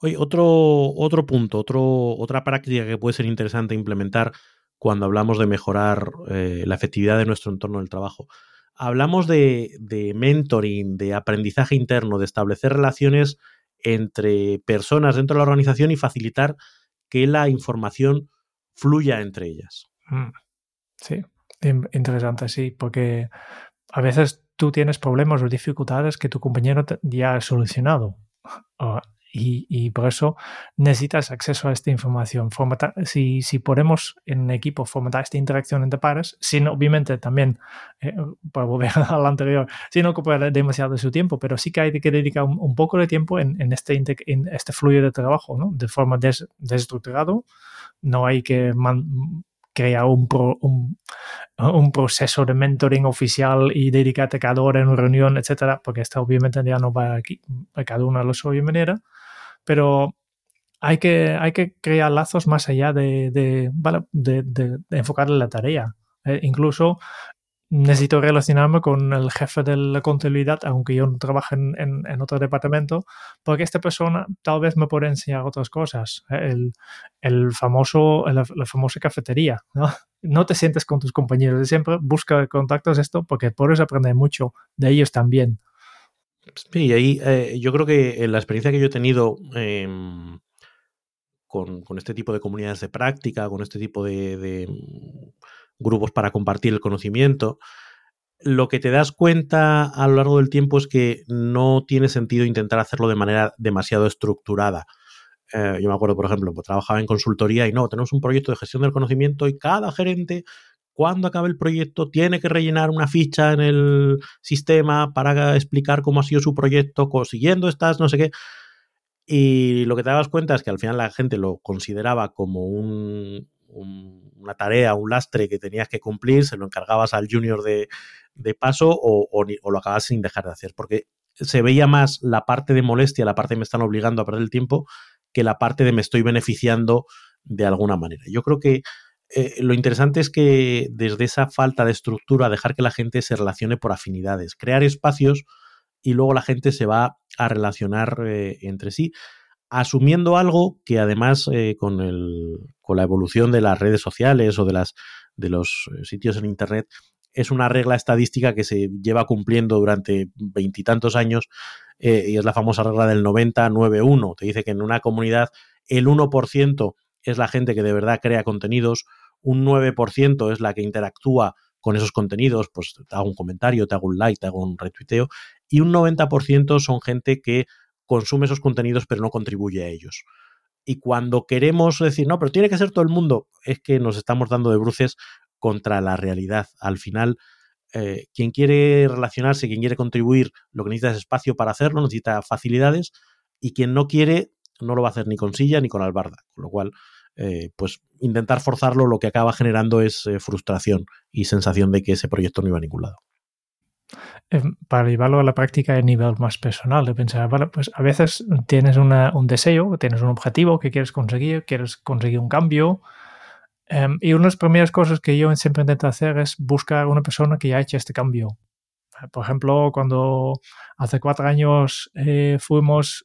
Oye, otro, otro punto, otro, otra práctica que puede ser interesante implementar cuando hablamos de mejorar eh, la efectividad de nuestro entorno del trabajo. Hablamos de, mentoring, de aprendizaje interno, de establecer relaciones entre personas dentro de la organización y facilitar que la información fluya entre ellas. Mm. Sí, interesante, sí, porque a veces tú tienes problemas o dificultades que tu compañero ya ha solucionado. Y, por eso necesitas acceso a esta información. si, si podemos en equipo fomentar esta interacción entre pares, sin obviamente también, eh, para volver al anterior, sin ocupar demasiado de su tiempo, pero sí que hay que dedicar un, poco de tiempo en, en este, en este flujo de trabajo, ¿no? de forma des, desestructurado. No hay que crear un, un, un, proceso de mentoring oficial y dedicarte cada hora en una reunión, etcétera, porque esto obviamente ya no va aquí, cada uno a la suya manera pero hay que, hay que crear lazos más allá de, de, de, enfocar en la tarea. Eh, incluso necesito relacionarme con el jefe de la contabilidad, aunque yo no trabaje en, en, otro departamento, porque esta persona tal vez me puede enseñar otras cosas. Eh, el, el famoso, la, famosa cafetería. ¿no? no te sientes con tus compañeros de siempre, busca contactos esto, porque puedes aprender mucho de ellos también. Sí, ahí eh, yo creo que la experiencia que yo he tenido em, con, este tipo de comunidades de práctica, con este tipo de, mm, grupos para compartir el conocimiento, lo que te das cuenta a lo largo del tiempo es que no tiene sentido intentar hacerlo de manera demasiado estructurada. Eh, yo me acuerdo, por ejemplo, pues trabajaba en consultoría y no, tenemos un proyecto de gestión del conocimiento y cada gerente, cuando acabe el proyecto, tiene que rellenar una ficha en el sistema para explicar cómo ha sido su proyecto, consiguiendo estas, no sé qué. Y lo que te dabas cuenta es que al final la gente lo consideraba como un, una tarea, un lastre que tenías que cumplir, se lo encargabas al junior de, paso o, o, lo acabas sin dejar de hacer, porque se veía más la parte de molestia, la parte de me están obligando a perder el tiempo, que la parte de me estoy beneficiando de alguna manera. Yo creo que eh, lo interesante es que desde esa falta de estructura, dejar que la gente se relacione por afinidades, crear espacios y luego la gente se va a relacionar eh, entre sí asumiendo algo que además eh, con, el, con la evolución de las redes sociales o de, las, de los sitios en Internet es una regla estadística que se lleva cumpliendo durante veintitantos años y es la famosa regla del 90-9-1. Te dice que en una comunidad el 1% es la gente que de verdad crea contenidos, un 9% es la que interactúa con esos contenidos, pues te hago un comentario, te hago un like, te hago un retuiteo, y un 90% son gente que consume esos contenidos pero no contribuye a ellos. Y cuando queremos decir, no, pero tiene que ser todo el mundo, es que nos estamos dando de bruces contra la realidad. Al final, eh, quien quiere relacionarse, quien quiere contribuir, lo que necesita es espacio para hacerlo, necesita facilidades, y quien no quiere, no lo va a hacer ni con silla ni con albarda. Con lo cual, eh, pues intentar forzarlo lo que acaba generando es eh, frustración y sensación de que ese proyecto no iba a ningún lado. Em, para llevarlo a la práctica a nivel más personal, de pensar, bueno, pues a veces tienes un deseo, tienes un objetivo que quieres conseguir, quieres conseguir un cambio. Em, y una de las primeras cosas que yo siempre intento hacer es buscar una persona que ya ha hecho este cambio. Por ejemplo, cuando hace cuatro años eh, fuimos,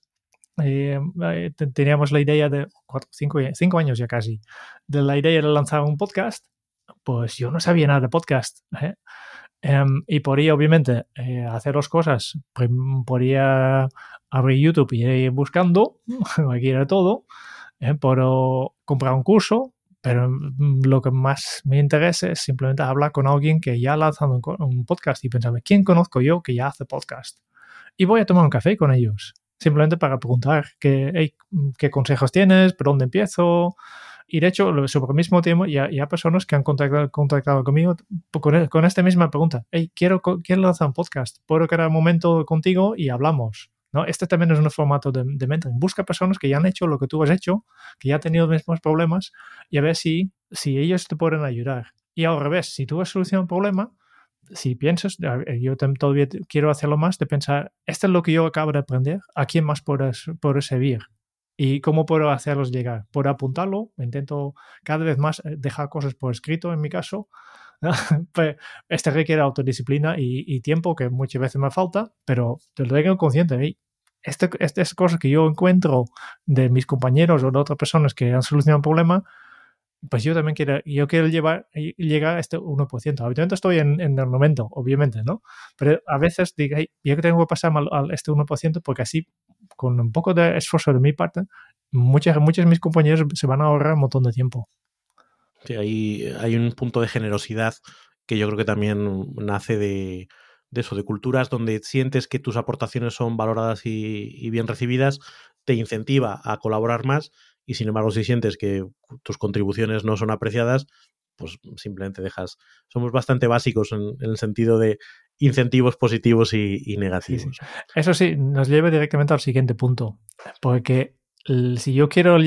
eh, eh, teníamos la idea de, cinco, cinco años ya casi, de la idea de lanzar un podcast, pues yo no sabía nada de podcast. Em, y podría, obviamente, eh, hacer dos cosas. Podría abrir YouTube y ir buscando, aquí era todo. Eh, puedo comprar un curso, pero mm, lo que más me interesa es simplemente hablar con alguien que ya ha lanzado un, podcast y pensar, ¿quién conozco yo que ya hace podcast? Y voy a tomar un café con ellos, simplemente para preguntar qué, qué consejos tienes, por dónde empiezo, y de hecho, sobre el mismo tiempo, ya, hay personas que han contactado, contactado conmigo con, con, esta misma pregunta. Hey, quiero, quiero lanzar un podcast. ¿Puedo crear un momento contigo y hablamos? ¿no? Este también es un formato de, de mentoring. Busca personas que ya han hecho lo que tú has hecho, que ya han tenido los mismos problemas y a ver si, si ellos te pueden ayudar. Y al revés, si tú has solucionado un problema, si piensas, yo todavía quiero hacerlo más, de pensar, esto es lo que yo acabo de aprender, ¿a quién más puedo, puedo servir? ¿Y cómo puedo hacerlos llegar? Por apuntarlo, intento cada vez más eh, dejar cosas por escrito en mi caso. pues este requiere autodisciplina y, tiempo que muchas veces me falta, pero te lo tengo consciente. Este, estas cosas que yo encuentro de mis compañeros o de otras personas que han solucionado un problema, pues yo también quiero, yo quiero llevar, llegar a este 1%. Habitualmente estoy en, en, el momento, obviamente, ¿no? Pero a veces digo, yo tengo que pasar a este 1% porque así con un poco de esfuerzo de mi parte, muchos, muchos de mis compañeros se van a ahorrar un montón de tiempo. Sí, hay, hay un punto de generosidad que yo creo que también nace de, eso, de culturas donde sientes que tus aportaciones son valoradas y, bien recibidas, te incentiva a colaborar más y sin embargo si sientes que tus contribuciones no son apreciadas, pues simplemente dejas. Somos bastante básicos en el sentido de incentivos positivos y, negativos. Eso sí, nos lleva directamente al siguiente punto, porque si yo quiero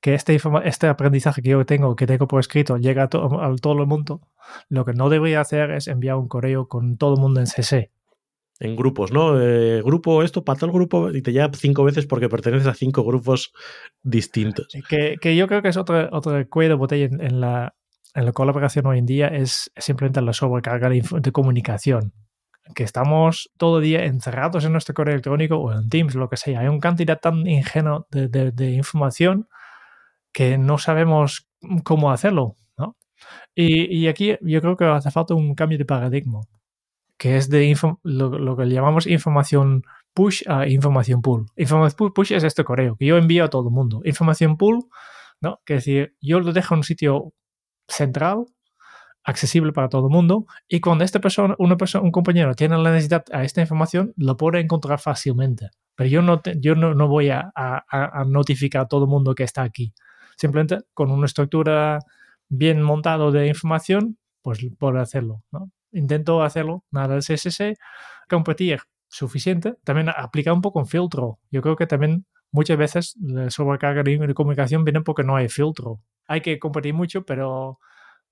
que este, este aprendizaje que yo tengo, que tengo por escrito, llegue a, todo el mundo, lo que no debería hacer es enviar un correo con todo el mundo en CC. En grupos, ¿no? Eh, grupo esto para el grupo y te lleva cinco veces porque perteneces a cinco grupos distintos. Que, que yo creo que es otro, otro cuello de botella en la, en la colaboración hoy en día es simplemente la sobrecarga de, comunicación. Que estamos todo el día encerrados en nuestro correo electrónico o en Teams, lo que sea. Hay un cantidad tan ingenuo de, información que no sabemos cómo hacerlo. ¿no? Y, aquí yo creo que hace falta un cambio de paradigma, que es de lo, que llamamos información push a información pull. Información push es este correo que yo envío a todo el mundo. Información pull, ¿no? Que es decir, yo lo dejo en un sitio central accesible para todo el mundo y cuando esta persona, una persona, un compañero tiene la necesidad a esta información, lo puede encontrar fácilmente. Pero yo no, yo no, no voy a, a, notificar a todo el mundo que está aquí. Simplemente con una estructura bien montada de información, pues puedo hacerlo. ¿no? Intento hacerlo, nada de CSS, competir suficiente. También aplicar un poco un filtro. Yo creo que también muchas veces la sobrecarga de comunicación viene porque no hay filtro. Hay que competir mucho, pero,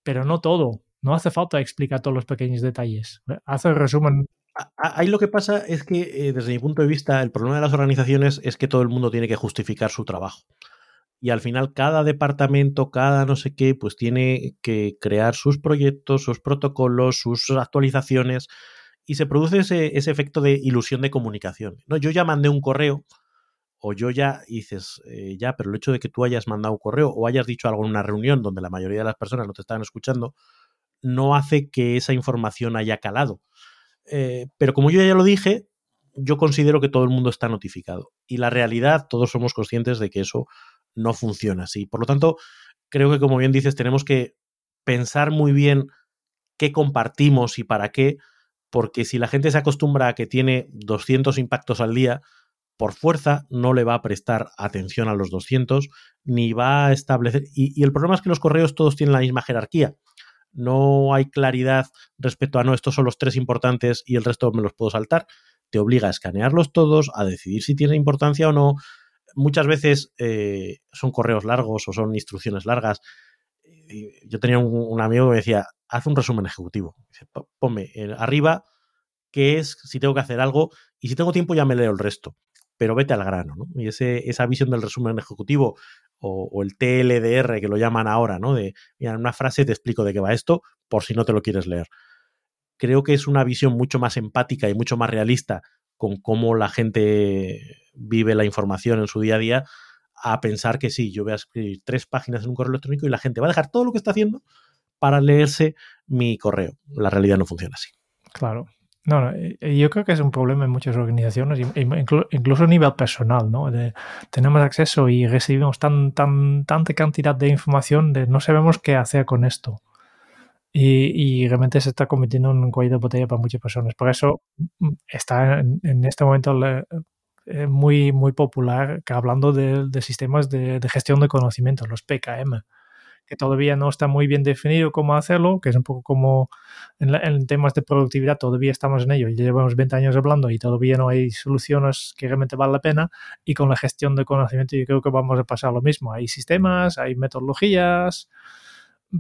pero no todo. No hace falta explicar todos los pequeños detalles. Hace el resumen. Ahí lo que pasa es que, eh, desde mi punto de vista, el problema de las organizaciones es que todo el mundo tiene que justificar su trabajo. Y al final, cada departamento, cada no sé qué, pues tiene que crear sus proyectos, sus protocolos, sus actualizaciones. Y se produce ese, ese efecto de ilusión de comunicación. ¿no? Yo ya mandé un correo o yo ya dices, eh, ya, pero el hecho de que tú hayas mandado un correo o hayas dicho algo en una reunión donde la mayoría de las personas no te estaban escuchando, no hace que esa información haya calado. Eh, pero como yo ya lo dije, yo considero que todo el mundo está notificado. Y la realidad, todos somos conscientes de que eso no funciona así. Por lo tanto, creo que, como bien dices, tenemos que pensar muy bien qué compartimos y para qué, porque si la gente se acostumbra a que tiene 200 impactos al día, por fuerza no le va a prestar atención a los 200 ni va a establecer... Y, el problema es que los correos todos tienen la misma jerarquía. No hay claridad respecto a no, estos son los tres importantes y el resto me los puedo saltar. Te obliga a escanearlos todos, a decidir si tiene importancia o no. Muchas veces eh, son correos largos o son instrucciones largas. Yo tenía un, amigo que me decía, haz un resumen ejecutivo. Ponme arriba qué es, si tengo que hacer algo, y si tengo tiempo ya me leo el resto pero vete al grano, ¿no? Y ese, esa visión del resumen ejecutivo o, el TLDR que lo llaman ahora, ¿no? De, mira, en una frase te explico de qué va esto, por si no te lo quieres leer. Creo que es una visión mucho más empática y mucho más realista con cómo la gente vive la información en su día a día, a pensar que sí, yo voy a escribir tres páginas en un correo electrónico y la gente va a dejar todo lo que está haciendo para leerse mi correo. La realidad no funciona así. Claro, no, no, yo creo que es un problema en muchas organizaciones, incluso a nivel personal, ¿no? tenemos acceso y recibimos tan, tan, tanta cantidad de información de no sabemos qué hacer con esto. Y, realmente se está convirtiendo en un cuello de botella para muchas personas. Por eso mm, está en, este momento eh, muy, muy popular que hablando de, sistemas de, de, gestión de conocimiento, los PKM que todavía no está muy bien definido cómo hacerlo, que es un poco como en, temas de productividad, todavía estamos en ello, ya llevamos 20 años hablando y todavía no hay soluciones que realmente valen la pena, y con la gestión de conocimiento yo creo que vamos a pasar lo mismo, hay sistemas, hay metodologías,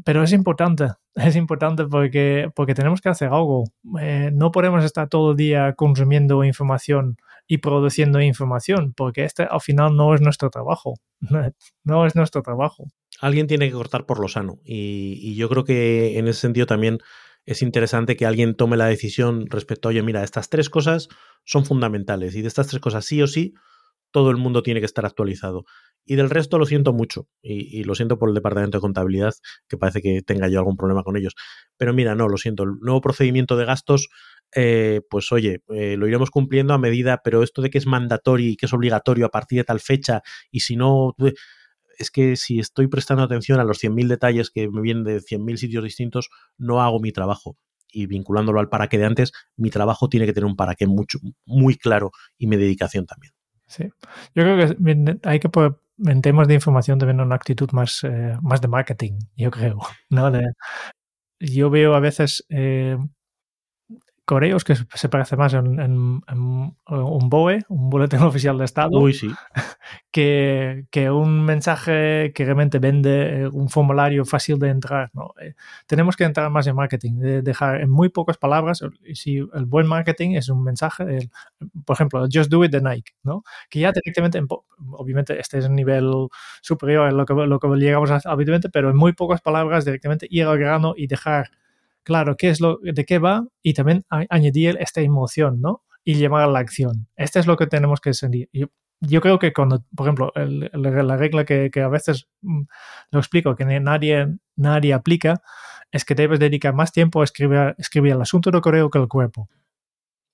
pero es importante, es importante porque, porque tenemos que hacer algo. Eh, no podemos estar todo el día consumiendo información y produciendo información, porque este al final no es nuestro trabajo. No es nuestro trabajo alguien tiene que cortar por lo sano. Y, yo creo que en ese sentido también es interesante que alguien tome la decisión respecto a, oye, mira, estas tres cosas son fundamentales y de estas tres cosas sí o sí, todo el mundo tiene que estar actualizado. Y del resto lo siento mucho y, lo siento por el departamento de contabilidad, que parece que tenga yo algún problema con ellos. Pero mira, no, lo siento, el nuevo procedimiento de gastos, eh, pues oye, eh, lo iremos cumpliendo a medida, pero esto de que es mandatorio y que es obligatorio a partir de tal fecha y si no es que si estoy prestando atención a los 100.000 detalles que me vienen de 100.000 sitios distintos, no hago mi trabajo. Y vinculándolo al para qué de antes, mi trabajo tiene que tener un para qué mucho, muy claro y mi dedicación también. Sí, yo creo que hay que poner en temas de información también una actitud más, eh, más de marketing, yo creo. ¿no? yo veo a veces eh, correos que se parece más en, un BOE, un boletín oficial de Estado, Uy, sí. que, que, un mensaje que realmente vende eh, un formulario fácil de entrar. ¿no? Eh, tenemos que entrar más en marketing, de dejar en muy pocas palabras, si el buen marketing es un mensaje, por ejemplo, just do it de Nike, ¿no? que ya directamente, obviamente este es un nivel superior a lo que, lo que llegamos a, habitualmente, pero en muy pocas palabras directamente ir al grano y dejar claro qué es lo, de qué va y también añadir esta emoción, ¿no? Y llevar a la acción. Este es lo que tenemos que sentir. Yo, yo creo que cuando, por ejemplo, la regla que, a veces mm, lo explico, que nadie, nadie aplica, es que debes dedicar más tiempo a escribir, escribir el asunto de correo que el cuerpo.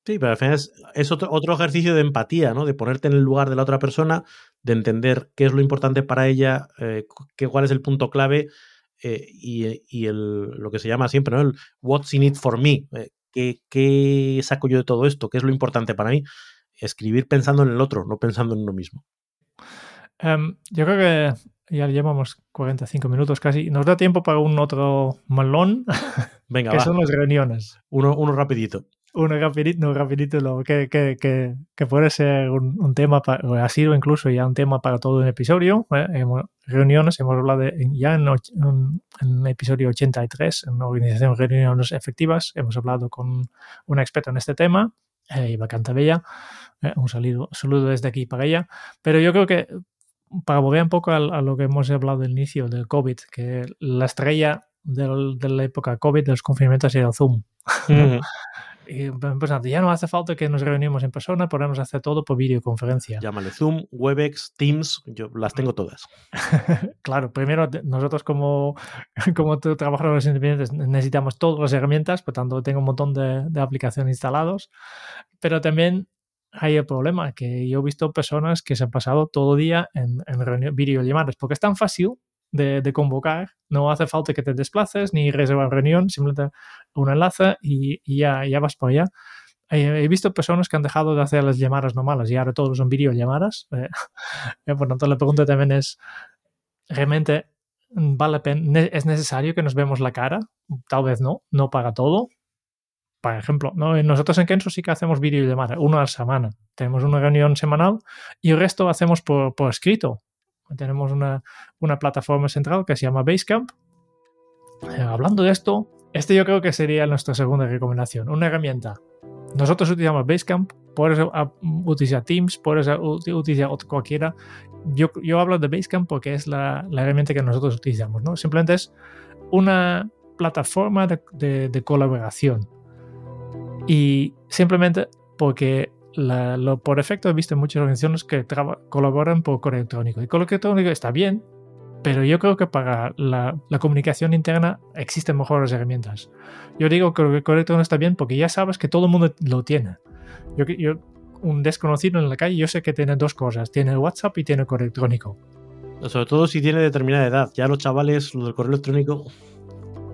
Sí, pero al final es, otro, otro, ejercicio de empatía, ¿no? De ponerte en el lugar de la otra persona, de entender qué es lo importante para ella, eh, qué, cuál es el punto clave eh, y, el, lo que se llama siempre, ¿no? El what's in it for me. Eh, ¿qué, ¿Qué saco yo de todo esto? ¿Qué es lo importante para mí? Escribir pensando en el otro, no pensando en uno mismo. Em, yo creo que ya llevamos 45 minutos casi. Nos da tiempo para un otro malón, Venga, que va. son las reuniones. Uno, uno rapidito. Uno rapidito, no, rapidito lo que, que, que, que puede ser un, un tema, para, o ha sido incluso ya un tema para todo un episodio. ¿eh? Hemos, reuniones, hemos hablado de, ya en, en, en, el episodio 83, en Organización Reuniones Efectivas, hemos hablado con una experta en este tema, eh, Iva Cantabella. Eh, un saludo, saludo desde aquí para ella. Pero yo creo que para volver un poco a, a, lo que hemos hablado del inicio del COVID, que la estrella del, de la época COVID, de los confinamientos, era el Zoom. Mm -hmm. y pues, ya no hace falta que nos reunimos en persona, podemos hacer todo por videoconferencia. Llámale Zoom, Webex, Teams, yo las tengo todas. claro, primero nosotros como, como trabajadores independientes necesitamos todas las herramientas, por tanto tengo un montón de, de aplicaciones instalados, pero también hay el problema que yo he visto personas que se han pasado todo el día en, en videollamadas porque es tan fácil de, de, convocar, no hace falta que te desplaces ni reservar reunión, simplemente un enlace y, y ya, ya, vas por allá. He, he, visto personas que han dejado de hacer las llamadas normales y ahora todos son videollamadas. Eh, por tanto, la pregunta también es, ¿realmente vale la pena, es necesario que nos vemos la cara? Tal vez no, no para todo, por ejemplo, ¿no? nosotros en Kenso sí que hacemos videollamada, una a la semana. Tenemos una reunión semanal y el resto hacemos por, por escrito. Tenemos una, una, plataforma central que se llama Basecamp. Eh, hablando de esto, este yo creo que sería nuestra segunda recomendación, una herramienta. Nosotros utilizamos Basecamp, puedes utilizar Teams, puedes utilizar cualquiera. Yo, yo hablo de Basecamp porque es la, herramienta que nosotros utilizamos. ¿no? Simplemente es una plataforma de, de colaboración y simplemente porque lo, por efecto he visto muchas organizaciones que colaboran por correo electrónico. Y correo electrónico está bien, pero yo creo que para la, la, comunicación interna existen mejores herramientas. Yo digo que el correo electrónico está bien porque ya sabes que todo el mundo lo tiene. Yo, yo, un desconocido en la calle, yo sé que tiene dos cosas: tiene WhatsApp y tiene correo electrónico. Sobre todo si tiene determinada edad. Ya los chavales, lo del correo electrónico.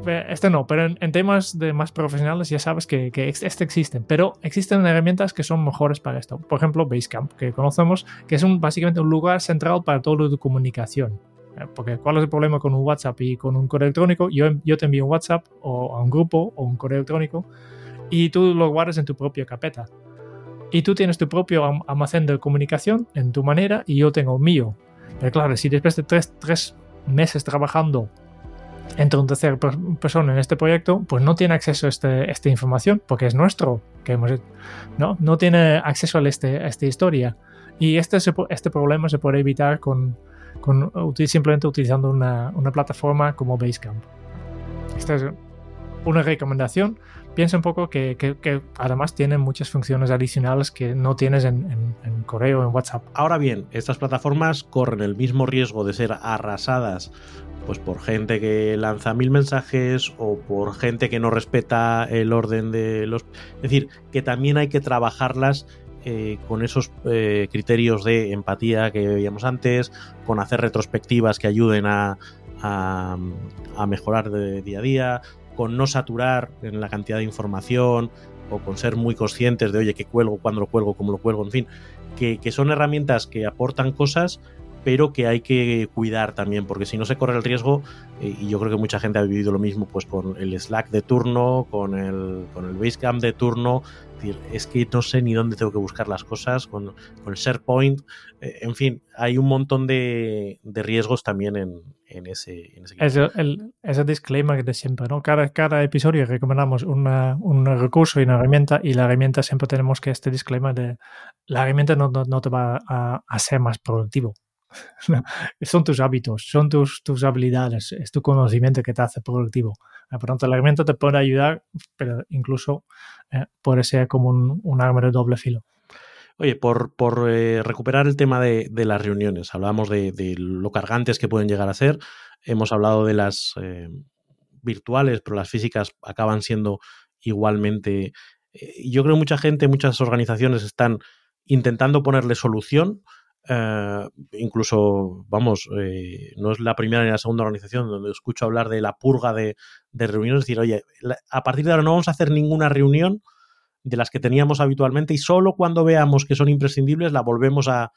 Este no, pero en, en, temas de más profesionales ya sabes que, que este existen, pero existen herramientas que son mejores para esto. Por ejemplo, Basecamp, que conocemos, que es un, básicamente un lugar central para toda tu comunicación. Eh, porque ¿cuál es el problema con un WhatsApp y con un correo electrónico? Yo, yo te envío un WhatsApp o a un grupo o un correo electrónico y tú lo guardas en tu propia carpeta. Y tú tienes tu propio almacén de comunicación en tu manera y yo tengo el mío. Pero claro, si después de tres, tres meses trabajando entre una tercera persona en este proyecto, pues no tiene acceso a este, esta información porque es nuestro, que hemos, ¿no? no tiene acceso a, este, a esta historia. Y este, este problema se puede evitar con, con simplemente utilizando una, una, plataforma como Basecamp. Esta es una recomendación. Piensa un poco que, que, que además tiene muchas funciones adicionales que no tienes en, en, en correo o en WhatsApp. Ahora bien, estas plataformas corren el mismo riesgo de ser arrasadas pues por gente que lanza mil mensajes o por gente que no respeta el orden de los... Es decir, que también hay que trabajarlas eh, con esos eh, criterios de empatía que veíamos antes, con hacer retrospectivas que ayuden a, a, a mejorar de día a día, con no saturar en la cantidad de información o con ser muy conscientes de, oye, qué cuelgo, cuándo lo cuelgo, cómo lo cuelgo, en fin, que, que son herramientas que aportan cosas pero que hay que cuidar también, porque si no se corre el riesgo, eh, y yo creo que mucha gente ha vivido lo mismo pues con el Slack de turno, con el, con el Basecamp de turno, es, decir, es que no sé ni dónde tengo que buscar las cosas, con, con el SharePoint, eh, en fin, hay un montón de, de riesgos también en, en ese... En ese es el, ese disclaimer de siempre, ¿no? Cada, cada episodio recomendamos una, un recurso y una herramienta, y la herramienta siempre tenemos que este disclaimer de la herramienta no, no, no te va a, ser más productivo son tus hábitos, son tus, tus habilidades, es tu conocimiento que te hace productivo. Por lo tanto, la herramienta te puede ayudar, pero incluso eh, puede ser como un, un, arma de doble filo. Oye, por, por eh, recuperar el tema de, de, las reuniones, hablábamos de, de, lo cargantes que pueden llegar a ser, hemos hablado de las eh, virtuales, pero las físicas acaban siendo igualmente... Eh, yo creo que mucha gente, muchas organizaciones están intentando ponerle solución, eh, incluso, vamos, eh, no es la primera ni la segunda organización donde escucho hablar de la purga de, reuniones, decir, oye, a partir de ahora no vamos a hacer ninguna reunión de las que teníamos habitualmente y solo cuando veamos que son imprescindibles la volvemos a,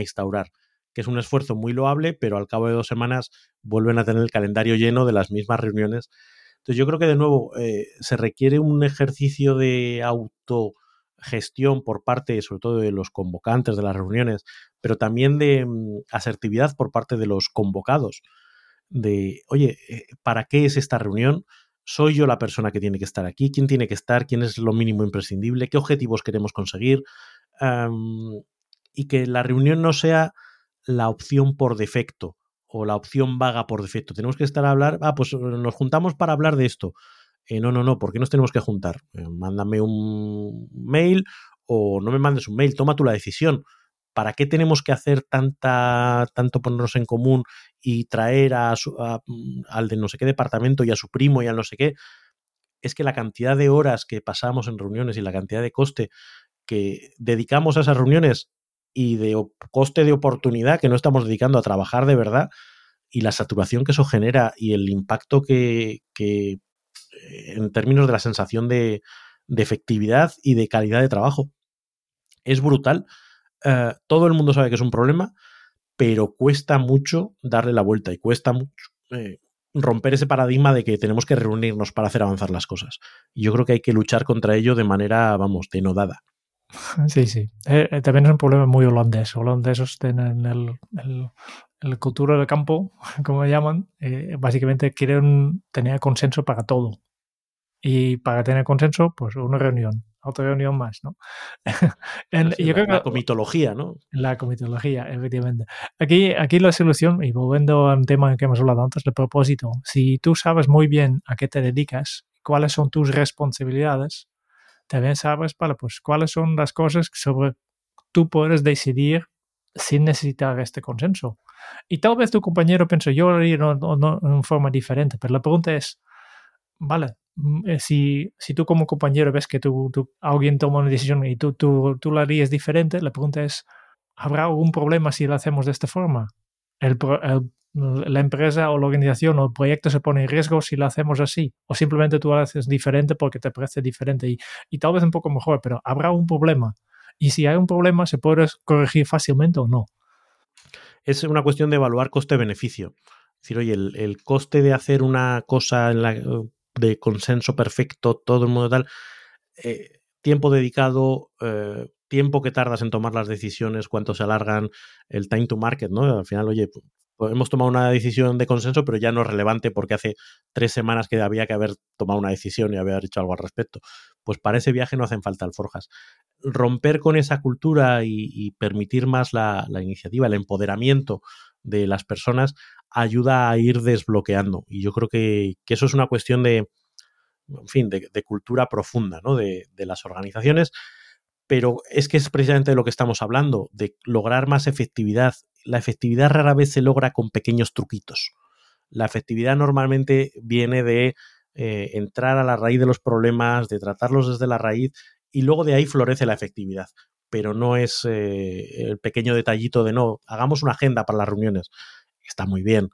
instaurar, que es un esfuerzo muy loable, pero al cabo de dos semanas vuelven a tener el calendario lleno de las mismas reuniones. Entonces yo creo que de nuevo eh, se requiere un ejercicio de auto gestión por parte, sobre todo de los convocantes de las reuniones, pero también de mm, asertividad por parte de los convocados. De, oye, eh, ¿para qué es esta reunión? ¿Soy yo la persona que tiene que estar aquí? ¿Quién tiene que estar? ¿Quién es lo mínimo imprescindible? ¿Qué objetivos queremos conseguir? y que la reunión no sea la opción por defecto o la opción vaga por defecto. Tenemos que estar a hablar, ah, pues nos juntamos para hablar de esto. Eh, no, no, no, ¿por qué nos tenemos que juntar? Eh, mándame un mail o no me mandes un mail, toma tú la decisión. ¿Para qué tenemos que hacer tanta, tanto ponernos en común y traer a, mm, al de no sé qué departamento y a su primo y al no sé qué? Es que la cantidad de horas que pasamos en reuniones y la cantidad de coste que dedicamos a esas reuniones y de coste de oportunidad que no estamos dedicando a trabajar de verdad y la saturación que eso genera y el impacto que en términos de la sensación de, efectividad y de calidad de trabajo. Es brutal. Eh, todo el mundo sabe que es un problema, pero cuesta mucho darle la vuelta y cuesta mucho eh, romper ese paradigma de que tenemos que reunirnos para hacer avanzar las cosas. Yo creo que hay que luchar contra ello de manera, vamos, denodada. Sí, sí. Eh, también es un problema muy holandés. Holandeses tienen el, el, el del campo, como llaman. básicamente quieren tener consenso para todo. Y para tener consenso, pues una reunión, otra reunión más, ¿no? en, yo la, creo que, la comitología, ¿no? La comitología, efectivamente. Aquí, aquí la solución, y volviendo a un tema que hemos hablado antes, el propósito. Si tú sabes muy bien a qué te dedicas, cuáles son tus responsabilidades, también sabes, vale, pues cuáles son las cosas sobre tú puedes decidir sin necesitar este consenso. Y tal vez tu compañero piensa, yo lo haría de una forma diferente, pero la pregunta es, vale, si, si tú como compañero ves que tú, alguien toma una decisión y tú, tú, tú la harías diferente, la pregunta es, ¿habrá algún problema si lo hacemos de esta forma? El, la empresa o la organización o el proyecto se pone en riesgo si lo hacemos así, o simplemente tú lo haces diferente porque te parece diferente y, y tal vez un poco mejor, pero habrá un problema. Y si hay un problema, ¿se puede corregir fácilmente o no? Es una cuestión de evaluar coste-beneficio. Es decir, oye, el, el, coste de hacer una cosa en la, de consenso perfecto, todo el mundo tal, eh, tiempo dedicado, eh, tiempo que tardas en tomar las decisiones, cuánto se alargan, el time to market, ¿no? Al final, oye, hemos tomado una decisión de consenso, pero ya no es relevante porque hace tres semanas que había que haber tomado una decisión y haber hecho algo al respecto. Pues para ese viaje no hacen falta alforjas. Romper con esa cultura y, permitir más la, iniciativa, el empoderamiento de las personas, ayuda a ir desbloqueando. Y yo creo que, eso es una cuestión de, en fin, de, cultura profunda, ¿no? De, de, las organizaciones. Pero es que es precisamente de lo que estamos hablando, de lograr más efectividad. La efectividad rara vez se logra con pequeños truquitos. La efectividad normalmente viene de eh, entrar a la raíz de los problemas, de tratarlos desde la raíz y luego de ahí florece la efectividad. Pero no es eh, el pequeño detallito de no, hagamos una agenda para las reuniones está muy bien,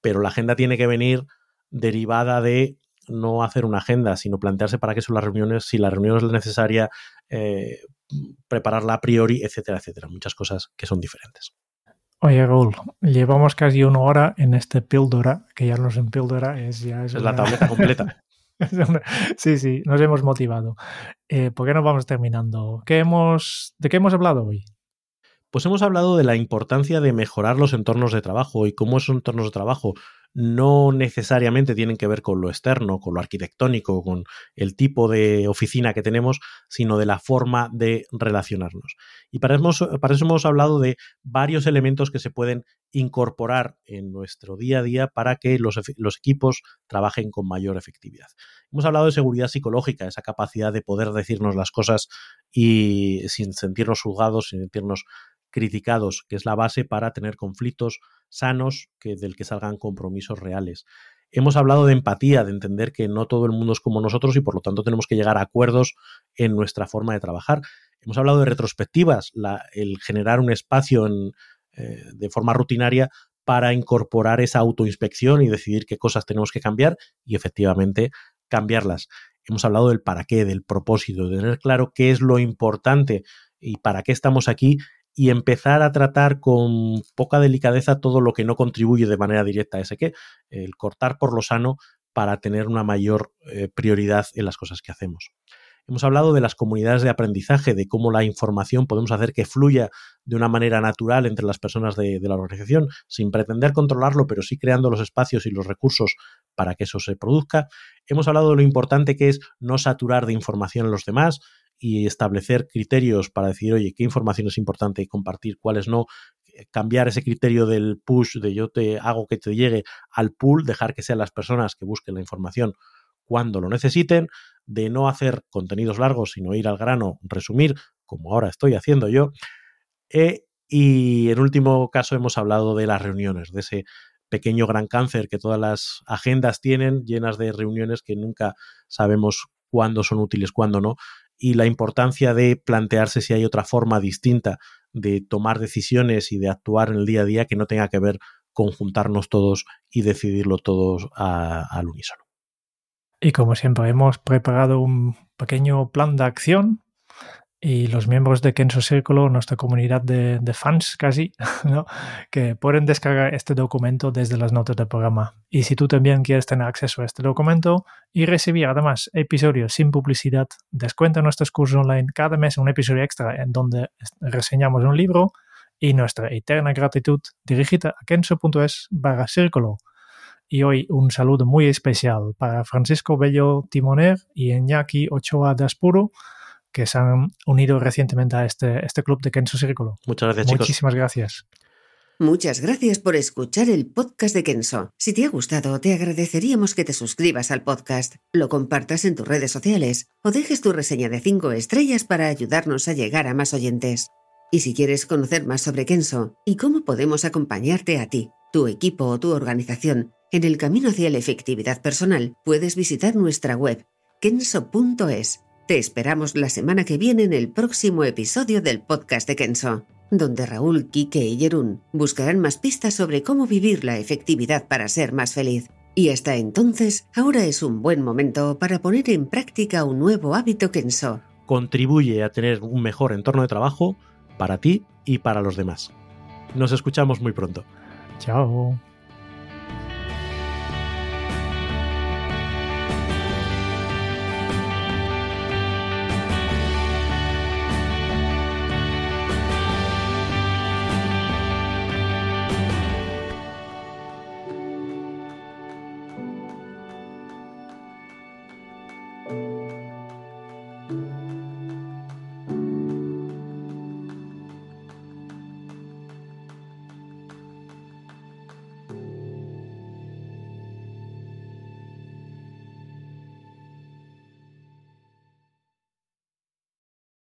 pero la agenda tiene que venir derivada de no hacer una agenda, sino plantearse para qué son las reuniones, si la reunión es necesaria, eh, prepararla a priori, etcétera, etcétera. Muchas cosas que son diferentes. Oye, Raúl, llevamos casi una hora en este píldora, que ya no es en píldora, es ya es, la tableta completa. sí, sí, nos hemos motivado. Eh, ¿Por qué no vamos terminando? ¿Qué hemos, ¿De qué hemos hablado hoy? Pues hemos hablado de la importancia de mejorar los entornos de trabajo y cómo esos entornos de trabajo no necesariamente tienen que ver con lo externo, con lo arquitectónico, con el tipo de oficina que tenemos, sino de la forma de relacionarnos. Y para eso, hemos hablado de varios elementos que se pueden incorporar en nuestro día a día para que los, los equipos trabajen con mayor efectividad. Hemos hablado de seguridad psicológica, esa capacidad de poder decirnos las cosas y sin sentirnos juzgados, sin sentirnos criticados, que es la base para tener conflictos sanos que, del que salgan compromisos reales. Hemos hablado de empatía, de entender que no todo el mundo es como nosotros y por lo tanto tenemos que llegar a acuerdos en nuestra forma de trabajar. Hemos hablado de retrospectivas, el generar un espacio eh, de forma rutinaria para incorporar esa autoinspección y decidir qué cosas tenemos que cambiar y efectivamente cambiarlas. Hemos hablado del para qué, del propósito, de tener claro qué es lo importante y para qué estamos aquí y empezar a tratar con poca delicadeza todo lo que no contribuye de manera directa a ese qué, el cortar por lo sano para tener una mayor eh, prioridad en las cosas que hacemos. Hemos hablado de las comunidades de aprendizaje, de cómo la información podemos hacer que fluya de una manera natural entre las personas de, de, la organización, sin pretender controlarlo, pero sí creando los espacios y los recursos para que eso se produzca. Hemos hablado de lo importante que es no saturar de información a los demás, y establecer criterios para decir, oye, qué información es importante compartir, cuáles no, eh, cambiar ese criterio del push, de yo te hago que te llegue al pool, dejar que sean las personas que busquen la información cuando lo necesiten, de no hacer contenidos largos, sino ir al grano, resumir, como ahora estoy haciendo yo. Eh, y en último caso hemos hablado de las reuniones, de ese pequeño gran cáncer que todas las agendas tienen, llenas de reuniones que nunca sabemos cuándo son útiles, cuándo no, y la importancia de plantearse si hay otra forma distinta de tomar decisiones y de actuar en el día a día que no tenga que ver con juntarnos todos y decidirlo todos al unísono. Y como siempre, hemos preparado un pequeño plan de acción y los miembros de Kenso Círculo, nuestra comunidad de, fans casi, ¿no? que pueden descargar este documento desde las notas del programa. Y si tú también quieres tener acceso a este documento y recibir además episodios sin publicidad, descuenta nuestros cursos online cada mes un episodio extra en donde reseñamos un libro y nuestra eterna gratitud dirigida a kenso.es barra círculo. Y hoy un saludo muy especial para Francisco Bello Timoner y Iñaki Ochoa de Aspuro, que se han unido recientemente a este, este club de Kenso Círculo. Muchas gracias, chicos. Muchísimas gracias. Muchas gracias por escuchar el podcast de Kenso. Si te ha gustado, te agradeceríamos que te suscribas al podcast, lo compartas en tus redes sociales o dejes tu reseña de 5 estrellas para ayudarnos a llegar a más oyentes. Y si quieres conocer más sobre Kenso y cómo podemos acompañarte a ti, tu equipo o tu organización en el camino hacia la efectividad personal, puedes visitar nuestra web kenso.es te esperamos la semana que viene en el próximo episodio del podcast de Kenso, donde Raúl, Quique y Jerún buscarán más pistas sobre cómo vivir la efectividad para ser más feliz. Y hasta entonces, ahora es un buen momento para poner en práctica un nuevo hábito Kenso. Contribuye a tener un mejor entorno de trabajo para ti y para los demás. Nos escuchamos muy pronto. Chao.